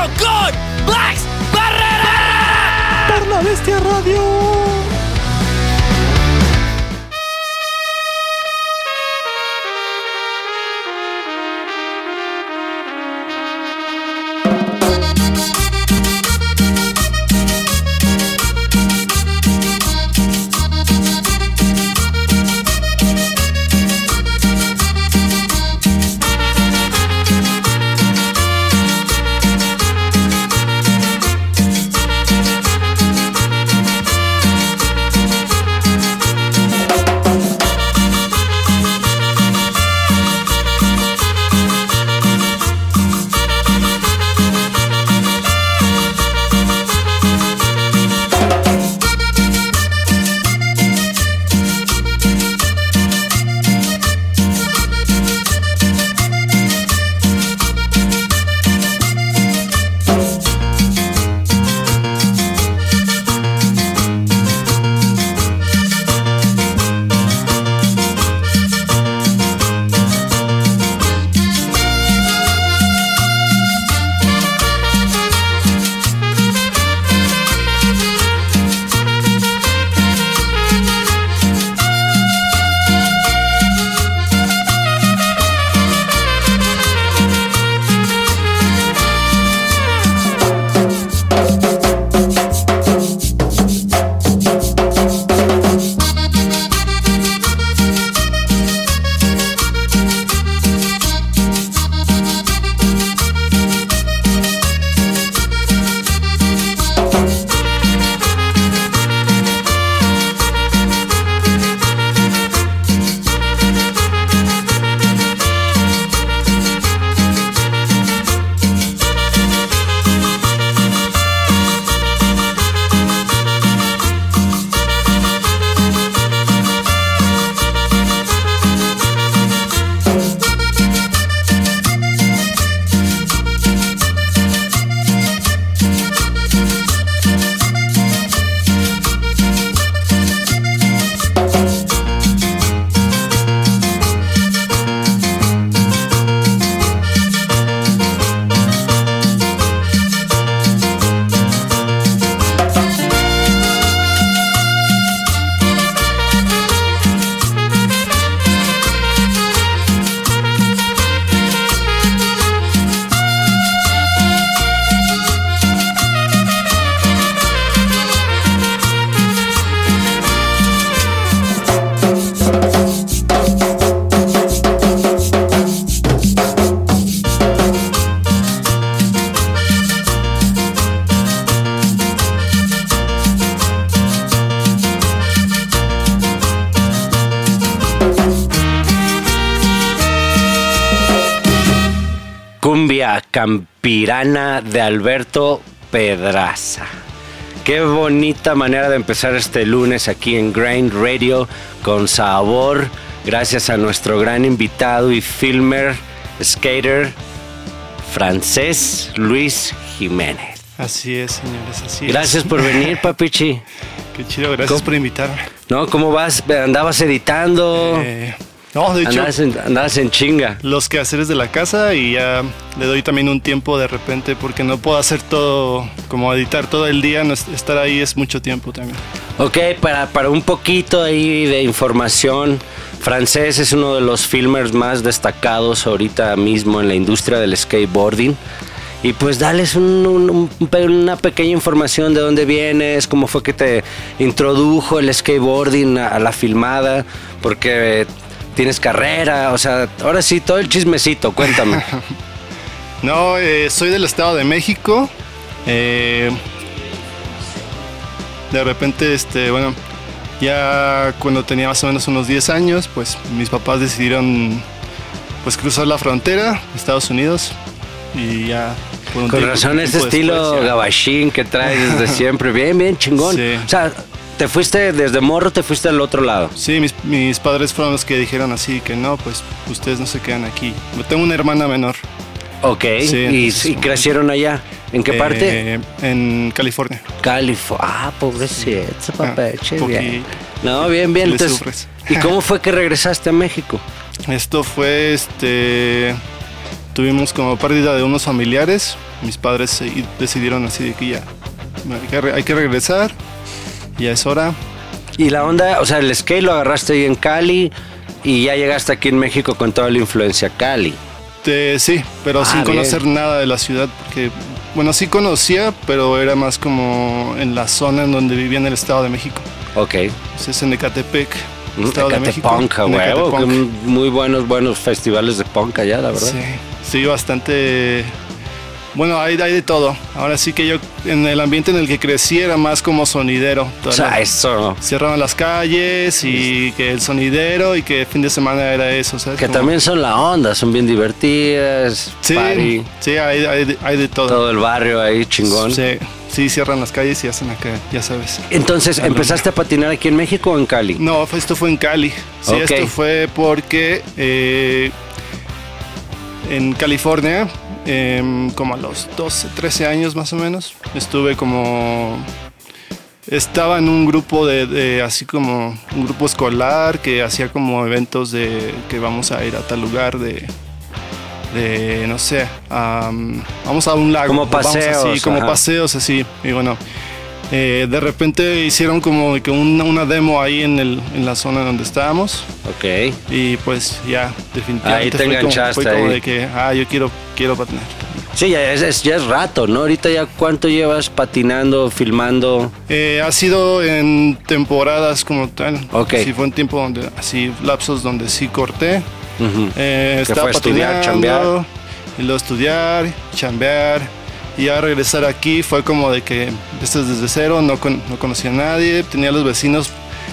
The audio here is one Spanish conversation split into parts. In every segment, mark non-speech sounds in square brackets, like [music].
Radio con de Alberto Pedraza. Qué bonita manera de empezar este lunes aquí en Grind Radio con sabor. Gracias a nuestro gran invitado y filmer, skater francés Luis Jiménez. Así es, señores, así Gracias por venir, [laughs] papichi. Qué chido, gracias por invitarme. No, ¿cómo vas? ¿Andabas editando? Eh, no, de hecho. Andabas en, chinga. Los quehaceres de la casa y ya le doy también un tiempo de repente porque no puedo hacer todo, como editar todo el día, estar ahí es mucho tiempo también. Ok, para, para un poquito ahí de información. Francés es uno de los filmers más destacados ahorita mismo en la industria del skateboarding. Y pues dales una pequeña información de dónde vienes, cómo fue que te introdujo el skateboarding a la filmada, porque tienes carrera, o sea, ahora sí, todo el chismecito, cuéntame. [laughs] no, eh, soy del Estado de México. Eh, de repente, este, bueno, ya cuando tenía más o menos unos 10 años, pues mis papás decidieron pues cruzar la frontera, Estados Unidos, y ya Con razón ese estilo gabachín que traes desde [laughs] siempre, bien, bien chingón. O sea, ¿Te fuiste desde morro, te fuiste al otro lado? Sí, mis, padres fueron los que dijeron así, que no, pues ustedes no se quedan aquí. Yo tengo una hermana menor. Ok, ¿Y, crecieron allá? ¿En qué parte? Eh, en California. California. Ah, pobrecito, ah, papeche, bien. No, bien, bien. Entonces, ¿Y cómo fue que regresaste a México? Esto fue, este... tuvimos como pérdida de unos familiares. Mis padres y decidieron así de que ya hay que regresar, ya es hora. Y la onda, o sea, el skate lo agarraste ahí en Cali y ya llegaste aquí en México con toda la influencia Cali. Te- sí, pero Ah, sin bien. conocer nada de la ciudad, porque, bueno, sí conocía, pero era más como en la zona en donde vivía en el Estado de México. Ok. Entonces en Ecatepec, Mm, Estado de México. Ecatepunk, a en huevo, Ecatepunk. muy buenos, buenos festivales de punk allá, la verdad. Sí, sí, bastante. Bueno, hay, hay de todo. Ahora sí que yo, en el ambiente en el que crecí, era más como sonidero. O sea, eso. Cerraban las calles y que el sonidero y que el fin de semana era eso, ¿sabes? Que Como- también son la onda, son bien divertidas. Sí, party, sí, hay, hay de- hay de todo. todo el barrio ahí chingón. Sí, sí, cierran las calles y hacen acá, ya sabes. Entonces, ¿empezaste a patinar aquí en México o en Cali? No, esto fue en Cali. Sí, esto fue porque eh, en California, em, como a los 12, 13 años más o menos, estuve como... Estaba en un grupo de, de así como un grupo escolar que hacía como eventos de que vamos a ir a tal lugar de, de no sé, am, vamos a un lago. Como vamos paseos, así, como ajá. paseos así. Y bueno, eh, de repente hicieron como que una, una demo ahí en, el, en la zona donde estábamos Ok. y pues ya definitivamente Ahí te fue como- enganchaste fue como ahí. de que ah yo quiero quiero patinar. Sí, ya es, es- ya es rato, ¿no? Ahorita ya cuánto llevas patinando, filmando. Eh, ha sido en temporadas como tal. Ok. Sí fue un tiempo donde así lapsos donde sí corté. Ujú. Eh, Que estaba fue estudiar, patinando, chambear. Y luego estudiar, chambear. Y ya regresar aquí fue como de que empiezas desde cero, no, con- no conocía a nadie, tenía los vecinos,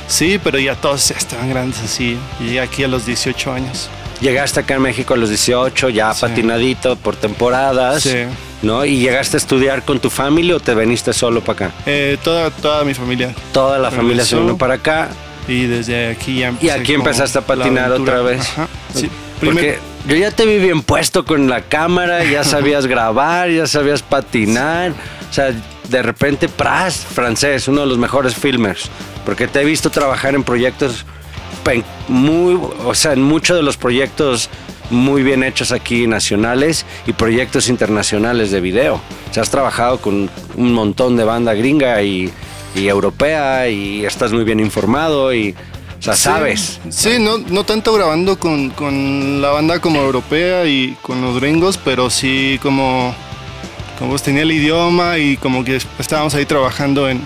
sí, pero ya todos ya estaban grandes así. Y llegué aquí a los 18 años. Llegaste acá en México a los 18, ya Sí. patinadito por temporadas, Sí. ¿no? ¿Y llegaste a estudiar con tu familia o te veniste solo para acá? Eh, toda, toda mi familia. Toda la familia se vino para acá. Y desde aquí ya empecé aquí como empezaste a patinar otra vez. Ajá, sí. Porque Primer- yo ya te vi bien puesto con la cámara, ya [laughs] sabías grabar, ya sabías patinar. O sea, de repente, Pras, francés, uno de los mejores filmers. Porque te he visto trabajar en proyectos muy, o sea, en muchos de los proyectos muy bien hechos aquí nacionales y proyectos internacionales de video. O sea, has trabajado con un montón de banda gringa y, y europea y estás muy bien informado y, o sea, Sí, sabes. Sí, no, no tanto grabando con, con la banda como europea y con los gringos, pero sí como, como pues tenía el idioma y como que estábamos ahí trabajando en,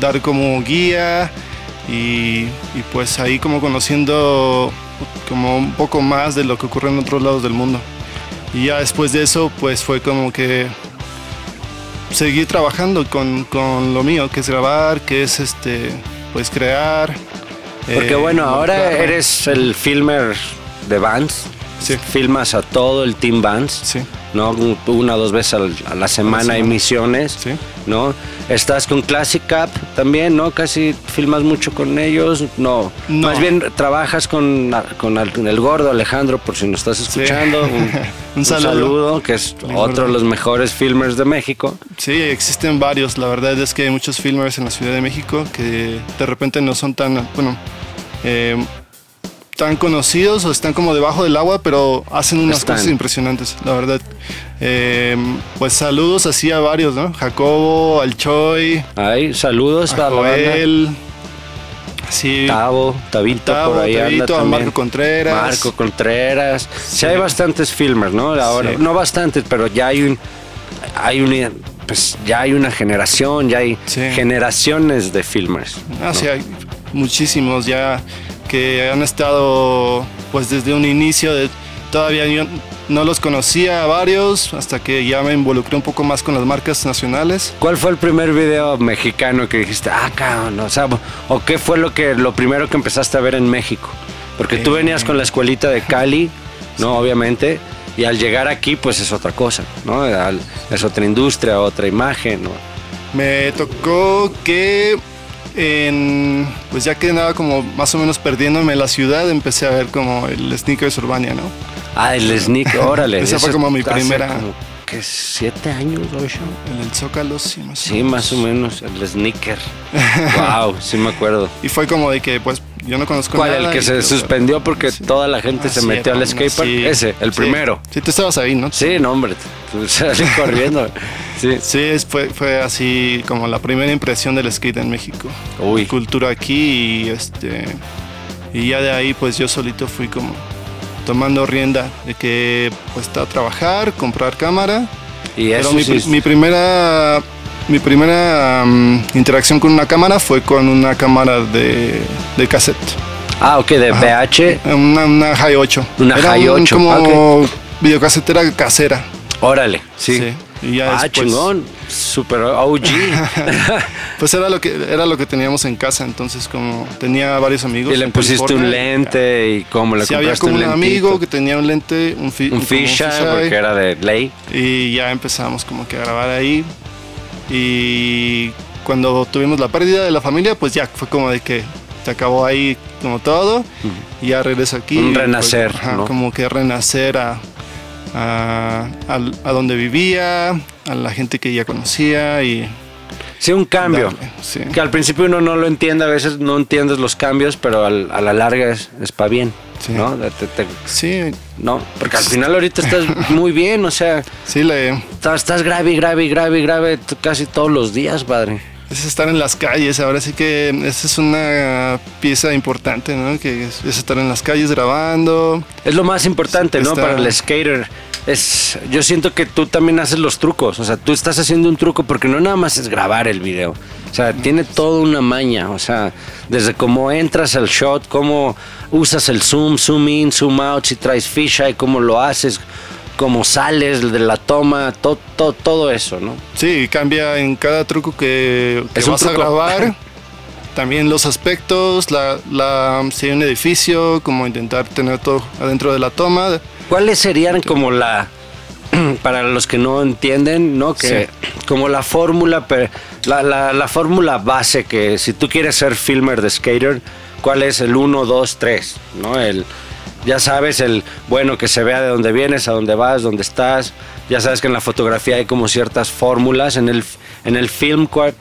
dar como guía y, y pues ahí como conociendo como un poco más de lo que ocurre en otros lados del mundo. Y ya después de eso pues fue como que seguir trabajando con, con lo mío, que es grabar, que es este pues crear. Porque eh, bueno, ahora eres el filmer de bands. Sí. Filmas a todo el team. Sí. ¿no? Una o dos veces a la semana emisiones, Sí. ¿no? Estás con Classic Cap también, ¿no? Casi filmas mucho con ellos, no. No. Más bien trabajas con, con el, gordo Alejandro, por si nos estás escuchando. [laughs] Un, Un saludo. que es otro gordo. de los mejores filmers de México. Sí, existen varios. La verdad es que hay muchos filmers en la Ciudad de México que de repente no son tan, bueno, eh, tan conocidos o están como debajo del agua, pero hacen unas Están. cosas impresionantes, la verdad. Eh, pues saludos así a varios, ¿no? Jacobo, al Choi, Ahí, saludos a. Joel, sí, Tavo, Tabito Tavo, por ahí anda Tabito, a también. Marco Contreras. Marco Contreras. Sí. Sí. hay bastantes filmers, ¿no? Ahora, Sí. no bastantes, pero ya hay un hay una pues ya hay una generación, ya hay Sí. generaciones de filmers. Ah, ¿no? sí, hay muchísimos ya que han estado pues desde un inicio de todavía yo no los conocía a varios hasta que ya me involucré un poco más con las marcas nacionales. ¿Cuál fue el primer video mexicano que dijiste, ah, cabrón, o sea, o qué fue lo que lo primero que empezaste a ver en México? Porque tú Eh. venías con la escuelita de Cali, [laughs] ¿no? Obviamente, y al llegar aquí, pues es otra cosa, ¿no? Es otra industria, otra imagen, ¿no? Me tocó que en pues ya que andaba como más o menos perdiéndome la ciudad, empecé a ver como el Sneakers Urbania, ¿no? Ah, el sneak, [laughs] órale. Esa fue como mi primera- como, que siete años, ocho. En el Zócalo, sí, más o Sí, menos. más o menos, el sneaker. [laughs] wow, sí me acuerdo. Y fue como de que, pues, yo no conozco ¿Cuál? nada. El que se suspendió porque sí. toda la gente Ah, se metió al skatepark. sí. Ese, el Sí. primero. Sí, tú estabas ahí, ¿no? Sí, no, hombre, tú [laughs] salí corriendo. Sí. Sí, fue, fue así como la primera impresión del skate en México. Uy. Cultura aquí y este. Y ya de ahí, pues yo solito fui como tomando rienda de que, pues, a trabajar, comprar cámara. Y Pero eso mi, sí. pri- mi primera. Mi primera mm, interacción con una cámara fue con una cámara de, de cassette. Ah, ok, de Ajá. VH. Una, una High 8. Una Era High un 8, como videocasetera casera. Órale, sí. Sí. Y ya ah, después- chingón. Super OG. [laughs] Pues era lo que era lo que teníamos en casa, entonces como tenía varios amigos. y le pusiste un lente y cómo le Sí, había compraste como un amigo que tenía un lente, un, fi- Un fisheye, porque era de ley. Y ya empezamos como que a grabar ahí. Y cuando tuvimos la pérdida de la familia, pues ya fue como de que se acabó ahí como todo. Y ya regreso aquí. Un pues, renacer, ajá, ¿no? Como que renacer a, a, al- a donde vivía, a la gente que ya conocía y... Sí, un cambio. darle, sí. Que al principio uno no lo entiende, a veces no entiendes los cambios, pero al- a la larga es, es para bien. Sí. ¿No? Te- te- Sí, no, porque al final ahorita estás [laughs] muy bien, o sea, sí, le, estás, estás grave, grave, grave, grave casi todos los días, padre. es estar en las calles. Ahora sí que esa es una pieza importante, ¿no? Que es, es estar en las calles grabando. Es lo más importante, ¿no? Para el skater. Es, yo siento que tú también haces los trucos. O sea, tú estás haciendo un truco porque no nada más es grabar el video. O sea, tiene toda una maña. O sea, desde cómo entras al shot, cómo usas el zoom, zoom in, zoom out, si traes fisheye, cómo lo haces, cómo sales de la toma, todo, todo, todo eso, ¿no? Sí, cambia en cada truco que, que Es vas a grabar. [laughs] También los aspectos, la, la, si hay un edificio, como intentar tener todo adentro de la toma. ¿Cuáles serían como la [clears throat] para los que no entienden, ¿no? Que como la fórmula, la, la, la fórmula base que si tú quieres ser filmer de skater, ¿cuál es el 1, 2, 3? ¿No? El ya sabes el bueno que se vea de dónde vienes, a dónde vas, dónde estás. Ya sabes que en la fotografía hay como ciertas fórmulas en el en el film ¿cuál-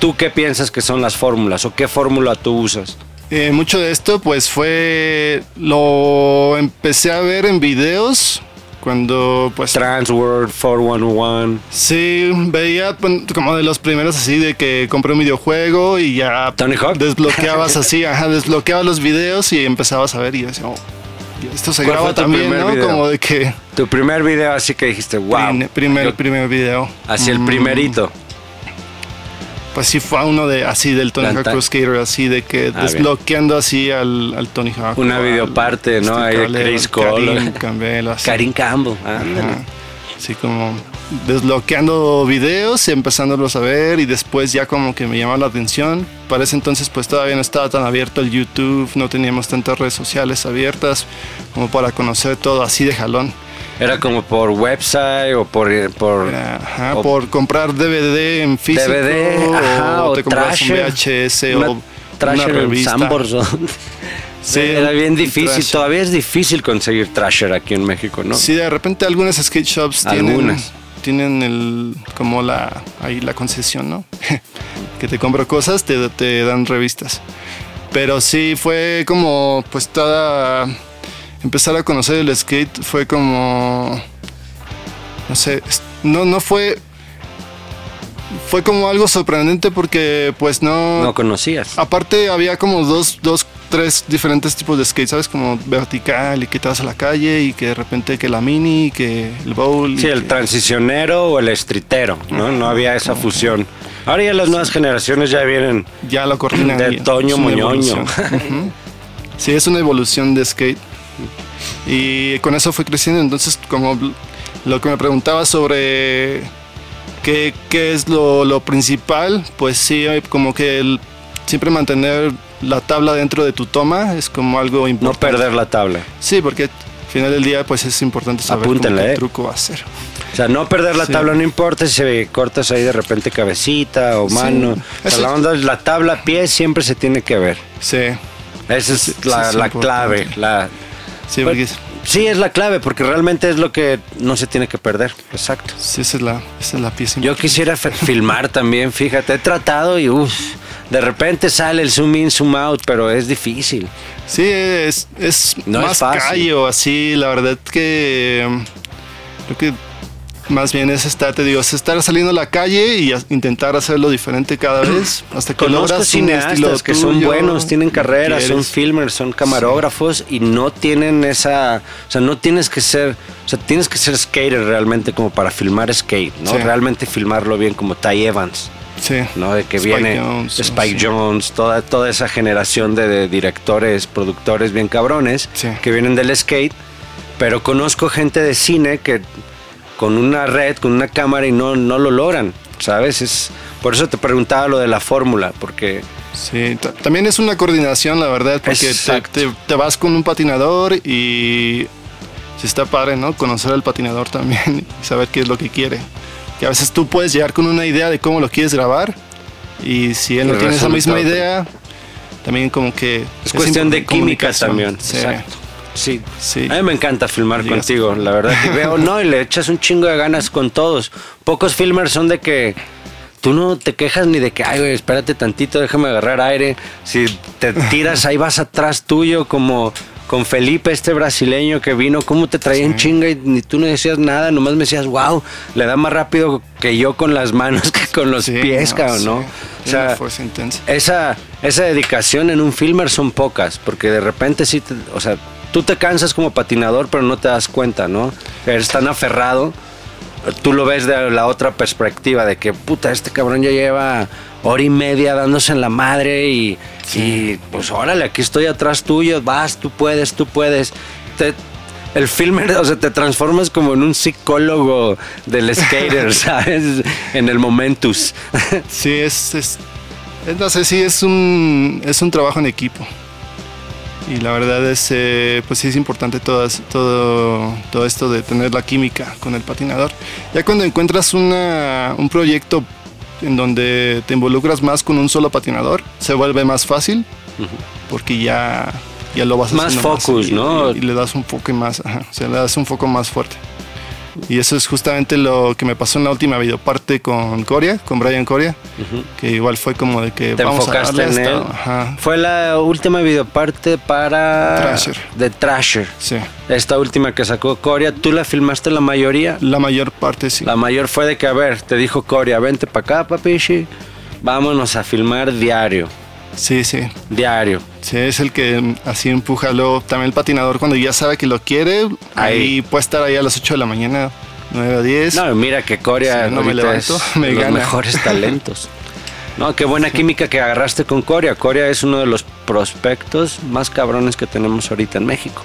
¿Tú qué piensas que son las fórmulas o qué fórmula tú usas? Eh, mucho de esto pues fue, lo empecé a ver en videos cuando pues Transworld 411 sí veía como de los primeros así de que compré un videojuego y ya Tony Hawk. desbloqueabas [laughs] así, ajá, desbloqueabas los videos y empezabas a ver y yo decía, oh, esto se ¿Cuál graba también, primer ¿no? video? Como de que Tu primer video así que dijiste, wow. prim- primer, Yo- primer video. Así el Mm, primerito. Pues sí fue uno de así del Tony Hawk Pro Skater, así de que Ah, desbloqueando así al, al Tony Hawk. Una videoparte, ¿no? Ahí de Chris Cole. Campbell, así. Karim Campbell. Ajá. Así como desbloqueando videos y empezándolos a ver y después ya como que me llamaba la atención. Para ese entonces pues todavía no estaba tan abierto el YouTube, no teníamos tantas redes sociales abiertas como para conocer todo así de jalón. Era como por website o por... por Era, ajá, o- por comprar DVD en físico DVD, ajá, o, o te comprabas un. VHS una o Thrasher una en revista. ¿no? [laughs] Sí, Era bien difícil. Todavía es difícil conseguir Thrasher aquí en México, ¿no? Sí, de repente algunas skate shops tienen, Algunas. tienen el, como la, ahí la concesión, ¿no? [laughs] que te compro cosas, te, te dan revistas. Pero sí, fue como, pues toda, empezar a conocer el skate fue como, no sé, no, no fue, fue como algo sorprendente porque pues No conocías. Aparte había como dos, dos, tres diferentes tipos de skate, ¿sabes? Como vertical y que te vas a la calle y que de repente que la mini y que el bowl. Sí, el que- transicionero o el streetero, ¿no? No había esa fusión. Ahora ya las nuevas generaciones ya vienen Ya lo coordinan. de Toño Moñoño. evolución. [laughs] Ujú. Sí, es una evolución de skate. Y con eso fue creciendo. Entonces, como lo que me preguntaba sobre qué, qué es lo, lo principal, pues sí, como que el- siempre mantener la tabla dentro de tu toma es como algo no importante. perder la tabla. Sí, porque al final del día pues es importante saber cómo qué eh. truco va a ser. O sea, no perder la Sí. tabla, no importa si cortas ahí de repente cabecita o Sí. mano. O sea, Eso la onda es la tabla pie siempre se tiene que ver. Sí, Esa es Sí, la, la clave. La, sí, Pues, porque Sí, es la clave, porque realmente es lo que no se tiene que perder. Exacto. Sí, esa es la, esa es la pieza. Yo quisiera filmar también, fíjate, he tratado y uff, de repente sale el zoom in, zoom out, pero es difícil. Sí, es, es No es más fácil. callo, así, la verdad que creo que más bien es estar, te digo, es estar saliendo a la calle y intentar hacerlo diferente cada [clears throat] vez hasta que Conozco logras un estilo cineastas que son buenos, tienen carreras, son filmers, son camarógrafos y no tienen esa, o sea, no tienes que ser, o sea, tienes que ser skater realmente como para filmar skate, ¿no? Sí. Realmente filmarlo bien como Ty Evans. Sí. ¿no? De que Spike viene Jonze, Spike sí. Jones, toda, toda esa generación de, de directores, productores bien cabrones Sí. que vienen del skate. Pero conozco gente de cine que con una red, con una cámara y no, no lo logran, ¿sabes? Es, por eso te preguntaba lo de la fórmula, porque Sí, ta- también es una coordinación, la verdad, porque te, te- te vas con un patinador y sí está padre, ¿no? Conocer al patinador también [laughs] y saber qué es lo que quiere. Que a veces tú puedes llegar con una idea de cómo lo quieres grabar y si él no tiene esa misma idea, también como que... es, cuestión de química también. Sí, Exacto. Sí. Sí. A mí me encanta filmar Llegas- contigo, la verdad. Y veo, no, y le echas un chingo de ganas con todos. Pocos filmers son de que tú no te quejas ni de que, ay, güey, espérate tantito, déjame agarrar aire. Si te [laughs] tiras, ahí vas atrás tuyo, como con Felipe, este brasileño que vino, cómo te traía en chinga y ni tú no decías nada, nomás me decías, wow, le da más rápido que yo con las manos [laughs] que con los Sí, pies, no, sí. ¿no? O sea, fuerza intensa. esa, esa dedicación en un filmer son pocas, porque de repente sí, te- o sea, tú te cansas como patinador, pero no te das cuenta, ¿no? Eres tan aferrado, tú lo ves de la otra perspectiva, de que, puta, este cabrón ya lleva hora y media dándose en la madre y, y, pues órale, aquí estoy atrás tuyo, vas, tú puedes, tú puedes. Te- el filmer, [laughs] o sea, te transformas como en un psicólogo del skater, [laughs] ¿sabes? En el momentus. Sí, es, es, es- no sé, sí, es un, es un trabajo en equipo. Y la verdad es, eh, pues sí es importante todas, todo, todo esto de tener la química con el patinador. Ya cuando encuentras una, un proyecto en donde te involucras más con un solo patinador, se vuelve más fácil porque ya, ya lo vas Más focus, y- ¿no? Y, y le das un foco más, ajá, o sea, le das un foco más fuerte. Y eso es justamente lo que me pasó en la última videoparte con Coria, con Brian Coria, que igual fue como de que Te vamos a enfocaste darle en él. Ajá, Fue la última videoparte para. Thrasher. De Trasher. sí. Esta última que sacó Coria. ¿Tú la filmaste la mayoría? La mayor parte sí. La mayor fue de que, a ver, te dijo Coria, vente para acá, papichi. Vámonos a filmar diario. Sí, sí. Diario. Sí, es el que mm, así empuja luego también el patinador cuando ya sabe que lo quiere, Ahí. ahí puede estar ahí a las 8 de la mañana, 9 a 10. No, mira que Coria Sí, no me levanto, es [laughs] me de los gana. mejores [laughs] talentos. No, qué buena química que agarraste con Coria. Coria es uno de los prospectos más cabrones que tenemos ahorita en México.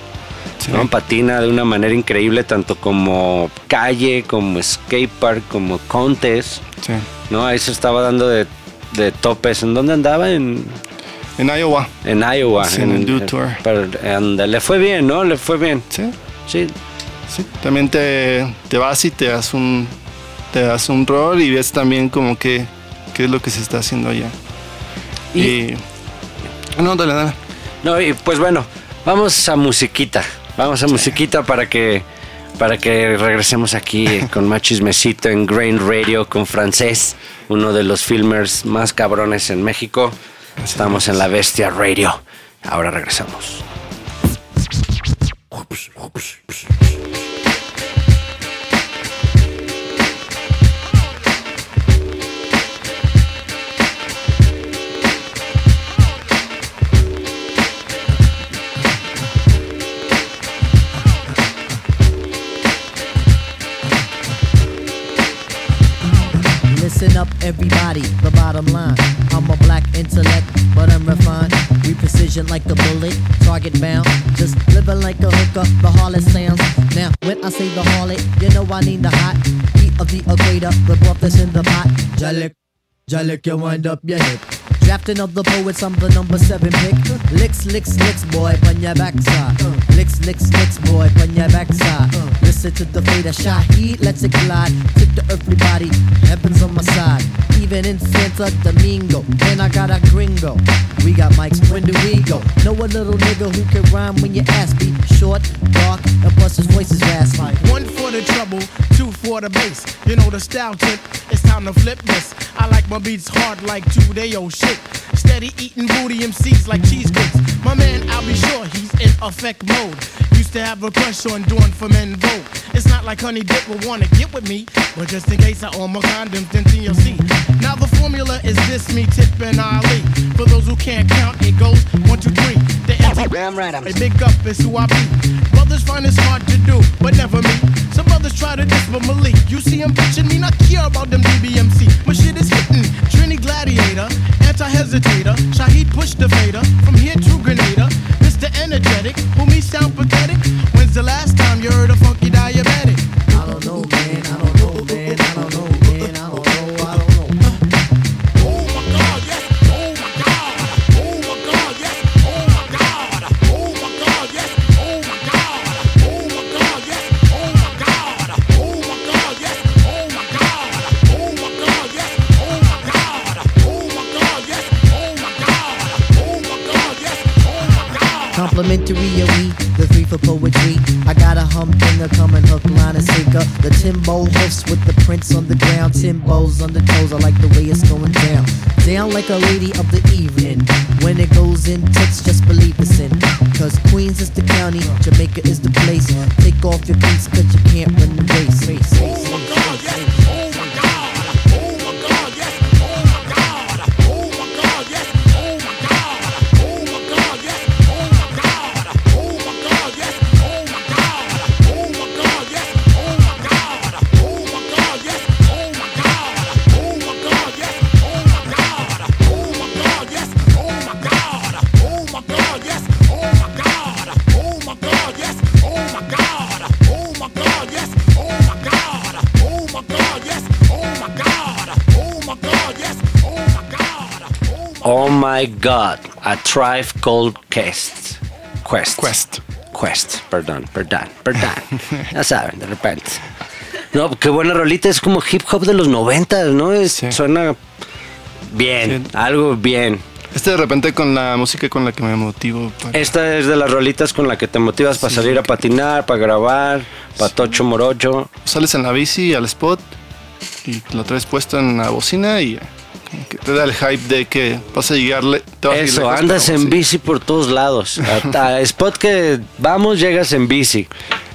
Sí. ¿no? Patina de una manera increíble, tanto como calle, como skate park, como contest. Sí. ¿no? Ahí se estaba dando de, de topes. ¿En dónde andaba? En, En Iowa. en Iowa. Sí, en el Dew Tour. pero, and, le fue bien, ¿no? Le fue bien. Sí. Sí. Sí, también te, te vas y te das un te das un rol y ves también como que qué es lo que se está haciendo allá. Y- Y, no, dale, dale. No, y pues bueno, vamos a musiquita. Vamos a musiquita para que para que regresemos aquí [laughs] con más chismecito en Grain Radio con Francés, uno de los filmers más cabrones en México. Estamos en la Bestia Radio. Ahora regresamos. Up, everybody, the bottom line. I'm a black intellect, but I'm refined. We precision like a bullet, target bound. Just living like a hooker, the harlot sounds. Now, when I say the harlot, you know I need the hot heat of the equator, the broth that's in the pot. Jalik, Jalik, you wind up your hip. Drafting of the poets, I'm the number seven pick. Licks, licks, licks, boy, on your backside. Licks, licks, licks, boy, on your backside. Listen to the fate of Shaheed, let's it glide. Tip the earthly body, heaven's on my side. Even in Santa Domingo, and I got a gringo. We got mics, when do we go? Know a little nigga who can rhyme when you ask me. Short, dark, and plus his voice is raspy. One for the trouble, two for the bass. You know the style tip, it's time to flip this. I like my beats hard like two day old shit. Steady eating booty MCs like cheesecakes. My man, I'll be sure he's in effect mode. Used to have a crush on doing for men vote. It's not like Honey Dip would wanna get with me, but just in case I own my condoms, then TLC. Now the formula is this: me, Tip, and Ali. For those who can't count, it goes one, two, three. The Damn right, I'm a big up is who I be. Brothers find it's hard to do, but never me. Some brothers try to diss but Malik. You see him bitching me, not care about them DBMC. My shit is hitting. Trini Gladiator, anti-hesitator. Shahid push the fader. From here to Grenada. Mr. Energetic, who me sound pathetic. When's the last time you heard a funky Timbo hoofs with the prints on the ground. Timbos on the toes, I like the way it's going down. Down like a lady of the evening. When it goes in tits, just believe it's in. Cause Queens is the county, Jamaica is the place. Take off your cleats, cause you can't run the race. Oh race, race, my God, a Tribe Called Quest. Quest. Quest. Quest, perdón, perdón, perdón. [laughs] ya saben, de repente. No, qué buena rolita, es como hip hop de los noventas, ¿no? Es- Sí. Suena bien, Sí. algo bien. Este de repente con la música con la que me motivo. para- Esta es de las rolitas con la que te motivas para salir a patinar, para grabar, para tocho morocho. Sales en la bici al spot y lo traes puesto en la bocina y que te da el hype de que vas a llegarle. te vas a Eso, lejos, andas en bici por todos lados. A, a spot que vamos, llegas en bici.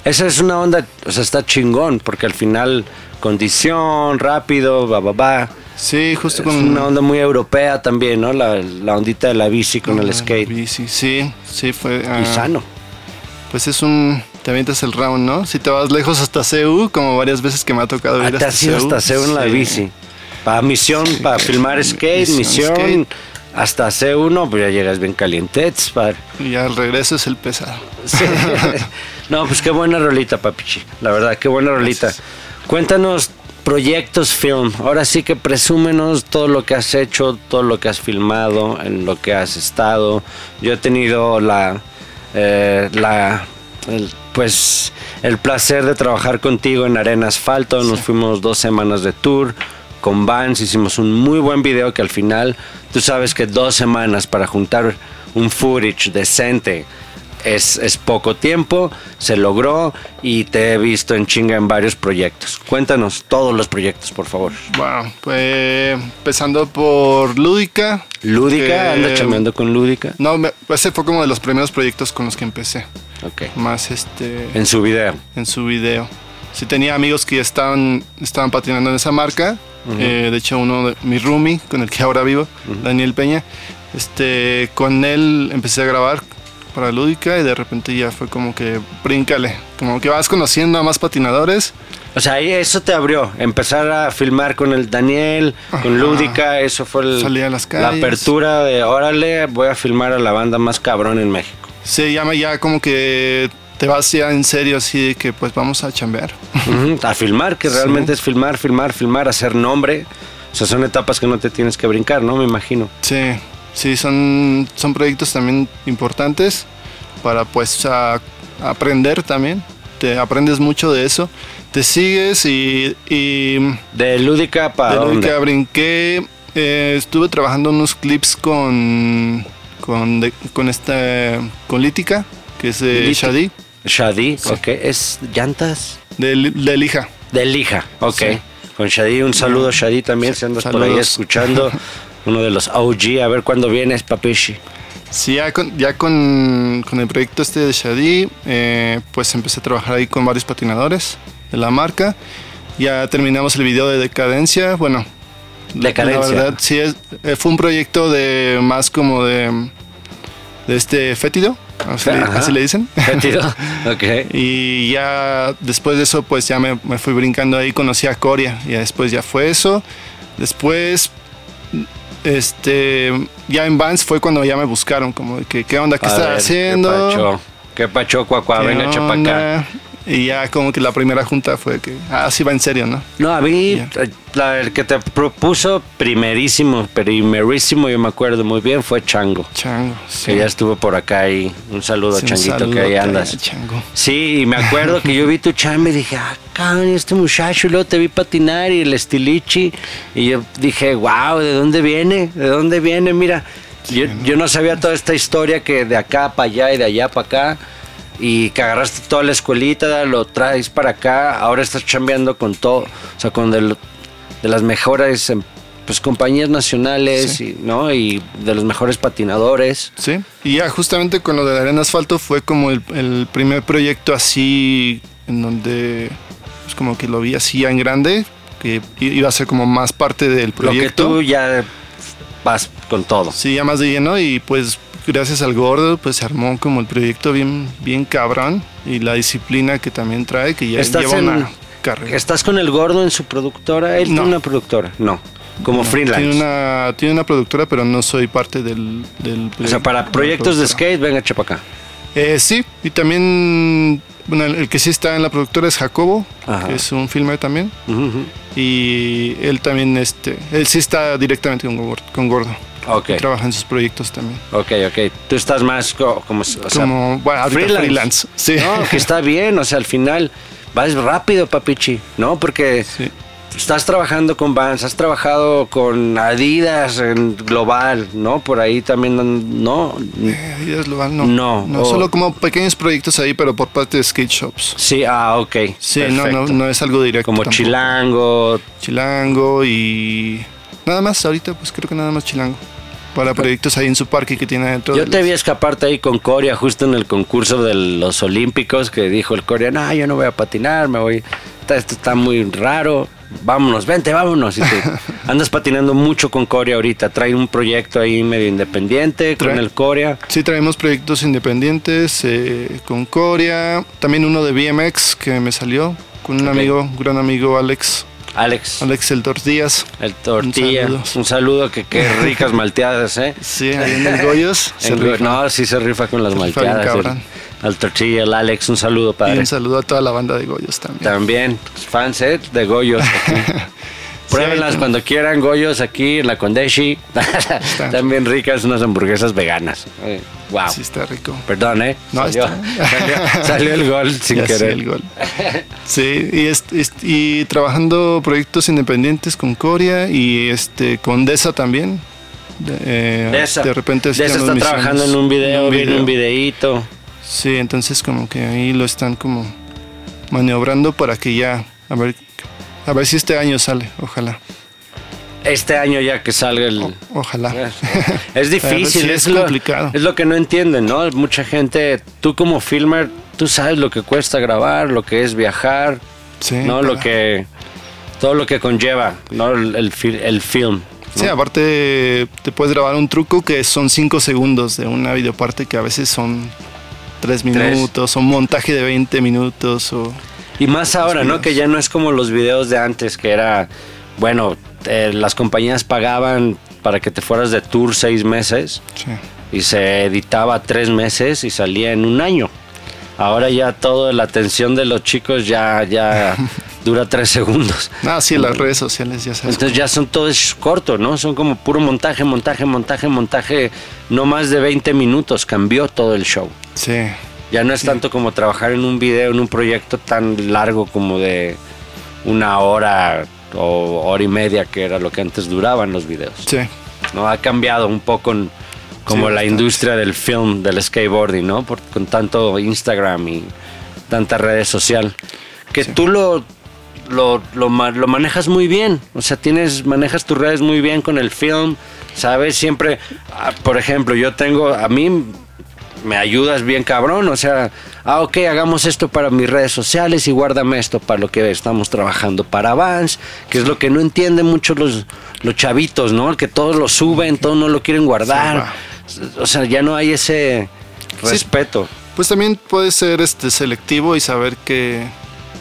Esa es una onda, o sea, está chingón, porque al final condición, rápido, va, va, va. Sí, justo Es con una onda muy europea también, ¿no? La, la ondita de la bici con el la skate. bici. Sí, sí, fue. Y ah, sano. Pues es un. Te avientas el round, ¿no? Si te vas lejos hasta CU, como varias veces que me ha tocado Ah, ir te hasta has ido hasta hacer en la sí. bici. Para misión, Sí, para filmar skate, misión misión. skate. Hasta C1, pues ya llegas bien calientets. Para... Y ya el regreso es el pesado. Sí. [laughs] no, pues qué buena rolita, papichi. La verdad, qué buena rolita. Gracias. Cuéntanos proyectos film. Ahora sí que presúmenos todo lo que has hecho, todo lo que has filmado, en lo que has estado. Yo he tenido la, eh, la, el, pues, el placer de trabajar contigo en Arena Asfalto. Nos fuimos dos semanas de tour con Vans. Hicimos un muy buen video que al final, tú sabes que dos semanas para juntar un footage decente es, es poco tiempo, se logró y te he visto en chinga en varios proyectos. Cuéntanos todos los proyectos, por favor. Wow, pues empezando por Lúdica. Lúdica, que- anda chameando con Lúdica. No, me- ese fue como de los primeros proyectos con los que empecé. Ok. Más este. En su video. en su video. Sí tenía amigos que ya estaban, estaban patinando en esa marca. Eh, de hecho, uno de mi roomie, con el que ahora vivo, Daniel Peña, este, con él empecé a grabar para Lúdica y de repente ya fue como que bríncale, como que vas conociendo a más patinadores. O sea, ahí eso te abrió. Empezar a filmar con el Daniel, con. Lúdica, eso fue el- a las la apertura de órale, voy a filmar a la banda más cabrón en México. Se llama ya como que te vas ya en serio así de que pues vamos a chambear. A filmar, que [laughs] realmente es filmar, filmar, filmar, hacer nombre. O sea, son etapas que no te tienes que brincar, ¿no? Me imagino. Sí, sí, son, son proyectos también importantes para pues a- aprender también. Te aprendes mucho de eso. Te sigues y, y De lúdica para de que brinqué, eh, estuve trabajando unos clips con con, de- con esta con Lítica, que es de Lítica. Shadi, Shadi, ok. ¿Es llantas? de, de Lija. De lija, ok. Sí. Con Shadi, un saludo Shadi también, si andas por ahí Saludos. escuchando. [laughs] Uno de los OG, a ver cuándo vienes, papishi. Sí, ya con, ya con, con el proyecto este de Shadi, eh, pues empecé a trabajar ahí con varios patinadores de la marca. Ya terminamos el video de Decadencia. Bueno, Decadencia. la verdad sí, es, eh, fue un proyecto de más como de, de este fétido, así, le, así le dicen. Fétido, [laughs] ok. Y ya después de eso, pues ya me, me fui brincando ahí, conocí a Coria. Y después ya fue eso. Después, este, ya en Vans fue cuando ya me buscaron, como de que, ¿qué onda? ¿Qué A estás ver, haciendo? ¿Qué pacho? ¿Qué pacho, cuacuá? ¿Qué Venga, echa pa' acá. onda? Y ya como que la primera junta fue que, ah, sí va en serio, ¿no? No, a mí, la- el que te propuso primerísimo, primerísimo, yo me acuerdo muy bien, fue Chango. Chango. Sí. Que ya estuvo por acá y un saludo Sí, a Changuito, que ahí andas. Chango. Sí, y me acuerdo que yo vi tu chamba y dije, ah, cabrón, este muchacho, y luego te vi patinar y el estilichi. Y yo dije, wow, ¿de dónde viene? ¿De dónde viene? Mira, yo, yo no sabía toda esta historia que de acá para allá y de allá para acá. Y que agarraste toda la escuelita, lo traes para acá, ahora estás chambeando con todo, o sea, con de las mejores em, pues, compañías nacionales, Sí. y, ¿no? Y de los mejores patinadores. Sí, y ya justamente con lo de la arena asfalto fue como el, el primer proyecto así en donde pues como que lo vi así ya en grande, que iba a ser como más parte del Lo que proyecto. tú ya vas con todo. Sí, ya más de lleno y pues gracias al gordo pues se armó como el proyecto bien, bien cabrón y la disciplina que también trae que ya Estás lleva en- una carrera. ¿Estás con el gordo en su productora? Él No. tiene una productora. No. Como No, freelance. Tiene una, tiene una productora pero no soy parte del... del O sea, para proyectos de skate, venga, chepa acá. Eh, sí, y también, bueno, el, el que sí está en la productora es Jacobo, Ajá. que es un filmer también. Y él también, este, él sí está directamente con, con Gordo. Ok, Trabaja en sus proyectos también. ok, ok. Tú estás más co- como, o sea, Como, bueno, freelance. Sí. No, que está bien, o sea, al final vas rápido, papichi, ¿no? Porque Sí. estás trabajando con Vans, has trabajado con Adidas en global, ¿no? Por ahí también, ¿no? Eh, Adidas lo van, no. No, No, o- solo como pequeños proyectos ahí, pero por parte de skate shops. Sí, ah, ok. Sí, no, no, es algo directo. Como tampoco. Chilango, Chilango y. Nada más, ahorita, pues creo que nada más Chilango. Para proyectos ahí en su parque que tiene adentro. Yo de te los- vi escaparte ahí con Coria justo en el concurso de los Olímpicos que dijo el Coria, no, yo no voy a patinar, me voy, esto está muy raro, vámonos, vente, vámonos. Y te- [laughs] andas patinando mucho con Coria ahorita, trae un proyecto ahí medio independiente con Trae- el Coria. Sí, traemos proyectos independientes eh, con Coria. También uno de BMX que me salió con un amigo, un gran amigo Alex. Alex, Alex el Tortillas. el tortilla, Un un saludo. saludo, que qué ricas malteadas, ¿eh? Sí, ahí en el Goyos. [laughs] se En- rifa. no, sí se rifa con las Se malteadas. el- al tortilla, el Alex, un saludo Y padre. un saludo a toda la banda de Goyos también. También, pues, fans ¿eh? de Goyos. [laughs] Pruébenlas Sí, cuando quieran, Goyos, aquí en la Condeshi. [laughs] Están bien ricas unas hamburguesas veganas. Wow. Sí, está rico. Perdón, ¿eh? No, salió, está. [laughs] salió- salió el gol [laughs] sin Ya sí, querer. el gol. Sí, y, trabajando proyectos independientes con Coria y este con Desa también. De, eh, De esa, de repente de esa hacíamos está misiones. trabajando en un video, video. un videíto. Sí, entonces como que ahí lo están como maniobrando para que ya a ver a ver si este año sale, ojalá. Este año ya que salga el... Ojalá. [laughs] Es difícil, Sí, es, es lo, complicado. es lo que no entienden, ¿no? Mucha gente, tú como filmer, tú sabes lo que cuesta grabar, lo que es viajar, Sí, ¿no? para- Lo que... Todo lo que conlleva, ¿no? El, el, el film. ¿no? Sí, aparte te puedes grabar un truco que son 5 segundos de una videoparte que a veces son 3 minutos, o un montaje de 20 minutos o... Y más ahora, ¿no? Que ya no es como los videos de antes, que era, bueno, eh, las compañías pagaban para que te fueras de tour seis meses Sí. y se editaba tres meses y salía en un año. Ahora ya toda la atención de los chicos ya, ya, [laughs] dura tres segundos. Ah, sí, las redes sociales, ya sabes. Entonces ya son todos cortos, ¿no? Son como puro montaje, montaje, montaje, montaje. No más de 20 minutos. Cambió todo el show. Sí. Ya no es tanto como trabajar en un video, en un proyecto tan largo como de una hora o hora y media, que era lo que antes duraban los videos. Sí. ¿no? Ha cambiado un poco en- como Sí, la bastante. industria del film, del skateboarding, ¿no? Por- con tanto Instagram y tanta redes social. Que Sí. tú lo, lo, lo, lo manejas muy bien. O sea, tienes, manejas tus redes muy bien con el film. ¿Sabes? Siempre, ah, por ejemplo, yo tengo, a mí me ayudas bien cabrón, o sea, ah, ok, hagamos esto para mis redes sociales y guárdame esto para lo que estamos trabajando para Vans, que es lo que no entienden mucho los, los chavitos, ¿no? Que todos lo suben, todos no lo quieren guardar, o sea, ya no hay ese respeto. Pues también puedes ser este selectivo y saber qué,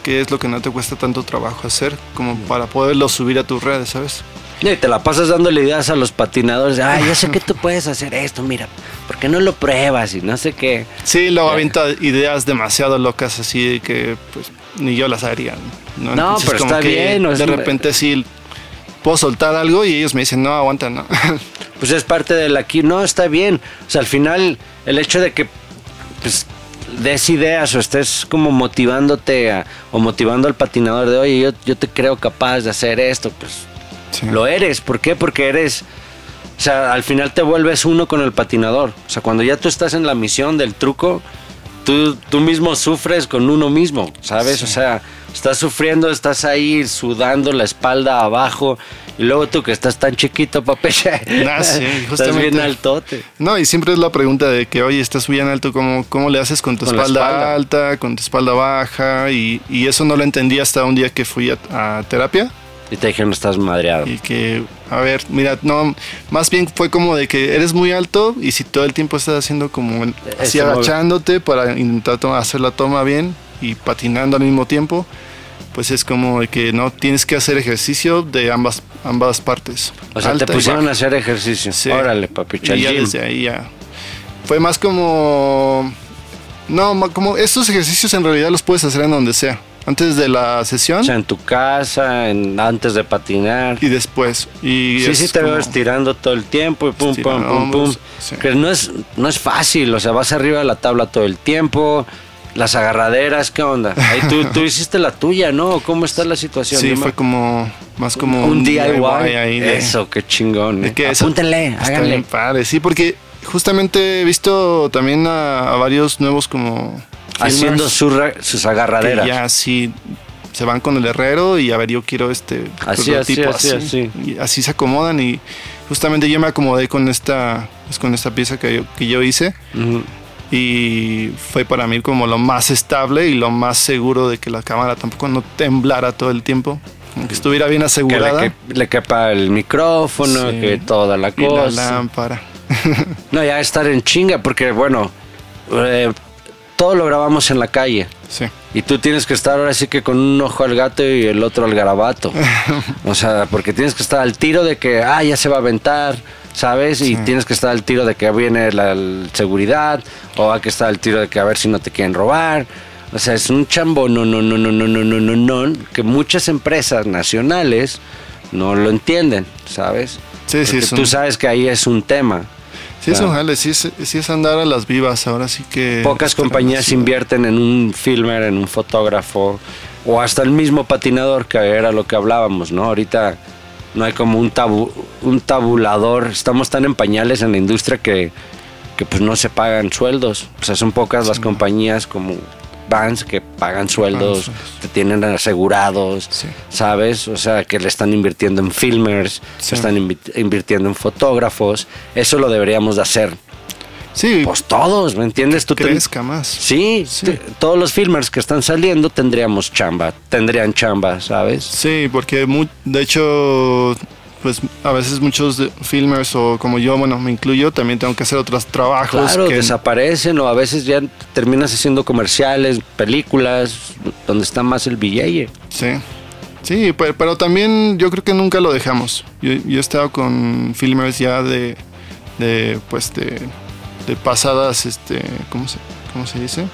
qué es lo que no te cuesta tanto trabajo hacer, como para poderlo subir a tus redes, ¿sabes? Y te la pasas dándole ideas a los patinadores, ah, yo sé que tú puedes hacer esto, mira, ¿por qué no lo pruebas? Y no sé qué. Sí, luego avienta ideas demasiado locas así que pues ni yo las haría. No, No, pero como está que bien, De repente sí puedo soltar algo y ellos me dicen, no, aguanta, no. [laughs] pues es parte del aquí. No, está bien. O sea, al final, el hecho de que pues, des ideas o estés como motivándote a- o motivando al patinador de, oye, yo, yo te creo capaz de hacer esto, pues Sí. lo eres. ¿Por qué? Porque eres. O sea, al final te vuelves uno con el patinador. O sea, cuando ya tú estás en la misión del truco, tú, tú mismo sufres con uno mismo, ¿sabes? O sea, estás sufriendo, estás ahí sudando la espalda abajo. Y luego tú que estás tan chiquito, papeche. [laughs] Ah, sí, estás bien altote. No, y siempre es la pregunta de que, oye, estás bien alto, ¿cómo, cómo le haces con tu Con espalda, espalda. alta, con tu espalda baja? Y, y eso no lo entendí hasta un día que fui a, a terapia. Y te dijeron, estás madreado. Y que, a ver, mira, no, más bien fue como de que eres muy alto y si todo el tiempo estás haciendo como el- así Ese movi- agachándote para intentar hacer la toma bien y patinando al mismo tiempo, pues es como de que no tienes que hacer ejercicio de ambas, ambas partes. O sea, te pusieron a hacer ejercicio. Sí. Órale, papi, Y ya desde ahí ya. Fue más como. No, como estos ejercicios en realidad los puedes hacer en donde sea. Antes de la sesión O sea, en tu casa, en, antes de patinar. y después. Y Sí, sí, te veo estirando todo el tiempo y pum, Estirando pum, pum, pum. sí. Que no es, no es fácil, o sea, vas arriba de la tabla todo el tiempo. Las agarraderas, ¿qué onda? Ahí tú, tú [laughs] hiciste la tuya, ¿no? ¿Cómo está la situación? Sí, Yo me- fue como. Más como un DIY. ahí de- Eso, qué chingón. eh. que eso Apúntenle, está háganle. bien padre, sí, porque justamente he visto también a, a varios nuevos como. Haciendo sus sus que agarraderas. ya sí se van con el herrero y a ver, yo quiero este Así, así, prototipo así, así. Y así se acomodan y justamente yo me acomodé con esta, pues, con esta pieza que yo, que yo hice Ujú. y fue para mí como lo más estable y lo más seguro de que la cámara tampoco no temblara todo el tiempo, como que estuviera bien Que asegurada. le, que- le quepa el micrófono, Sí. que toda la y la cosa. lámpara. [laughs] No, ya estar en chinga, porque bueno, eh, todo lo grabamos en la calle. Sí. Y tú tienes que estar ahora sí que con un ojo al gato y el otro al garabato. [laughs] o sea, porque tienes que estar al tiro de que, ah, ya se va a aventar, ¿sabes? Y tienes que estar al tiro de que viene la, seguridad, o hay que estar al tiro de que a ver si no te quieren robar. O sea, es un chambo, no, no, no, no, no, no, no, no, no, que muchas empresas nacionales no lo entienden, ¿sabes? Sí, sí, un- tú sabes que ahí es un tema. Sí, es Claro. un jale, sí es, sí es andar a las vivas, ahora sí que... Pocas compañías invierten en un filmer, en un fotógrafo, o hasta el mismo patinador, que era lo que hablábamos, ¿no? Ahorita no hay como un, tabu, un tabulador, estamos tan en pañales en la industria que, que pues no se pagan sueldos. O sea, son pocas las compañías como Vans que pagan sueldos, sueldos. te tienen asegurados, Sí. ¿sabes? O sea, que le están invirtiendo en filmers, Sí. que están invi- invirtiendo en fotógrafos. Eso lo deberíamos de hacer. Sí, Pues todos, ¿me entiendes? Tú ten- crezca más. Sí, Sí. te- todos los filmers que están saliendo tendríamos chamba, tendrían chamba, ¿sabes? Sí, porque mu- de hecho, pues a veces muchos filmers o como yo, bueno, me incluyo, también tengo que hacer otros trabajos Claro, que desaparecen o a veces ya terminas haciendo comerciales, películas, donde está más el billete. sí. Sí, pero, pero también yo creo que nunca lo dejamos. Yo, yo he estado con filmers ya de, de pues de, de pasadas, este, ¿cómo se, cómo se dice?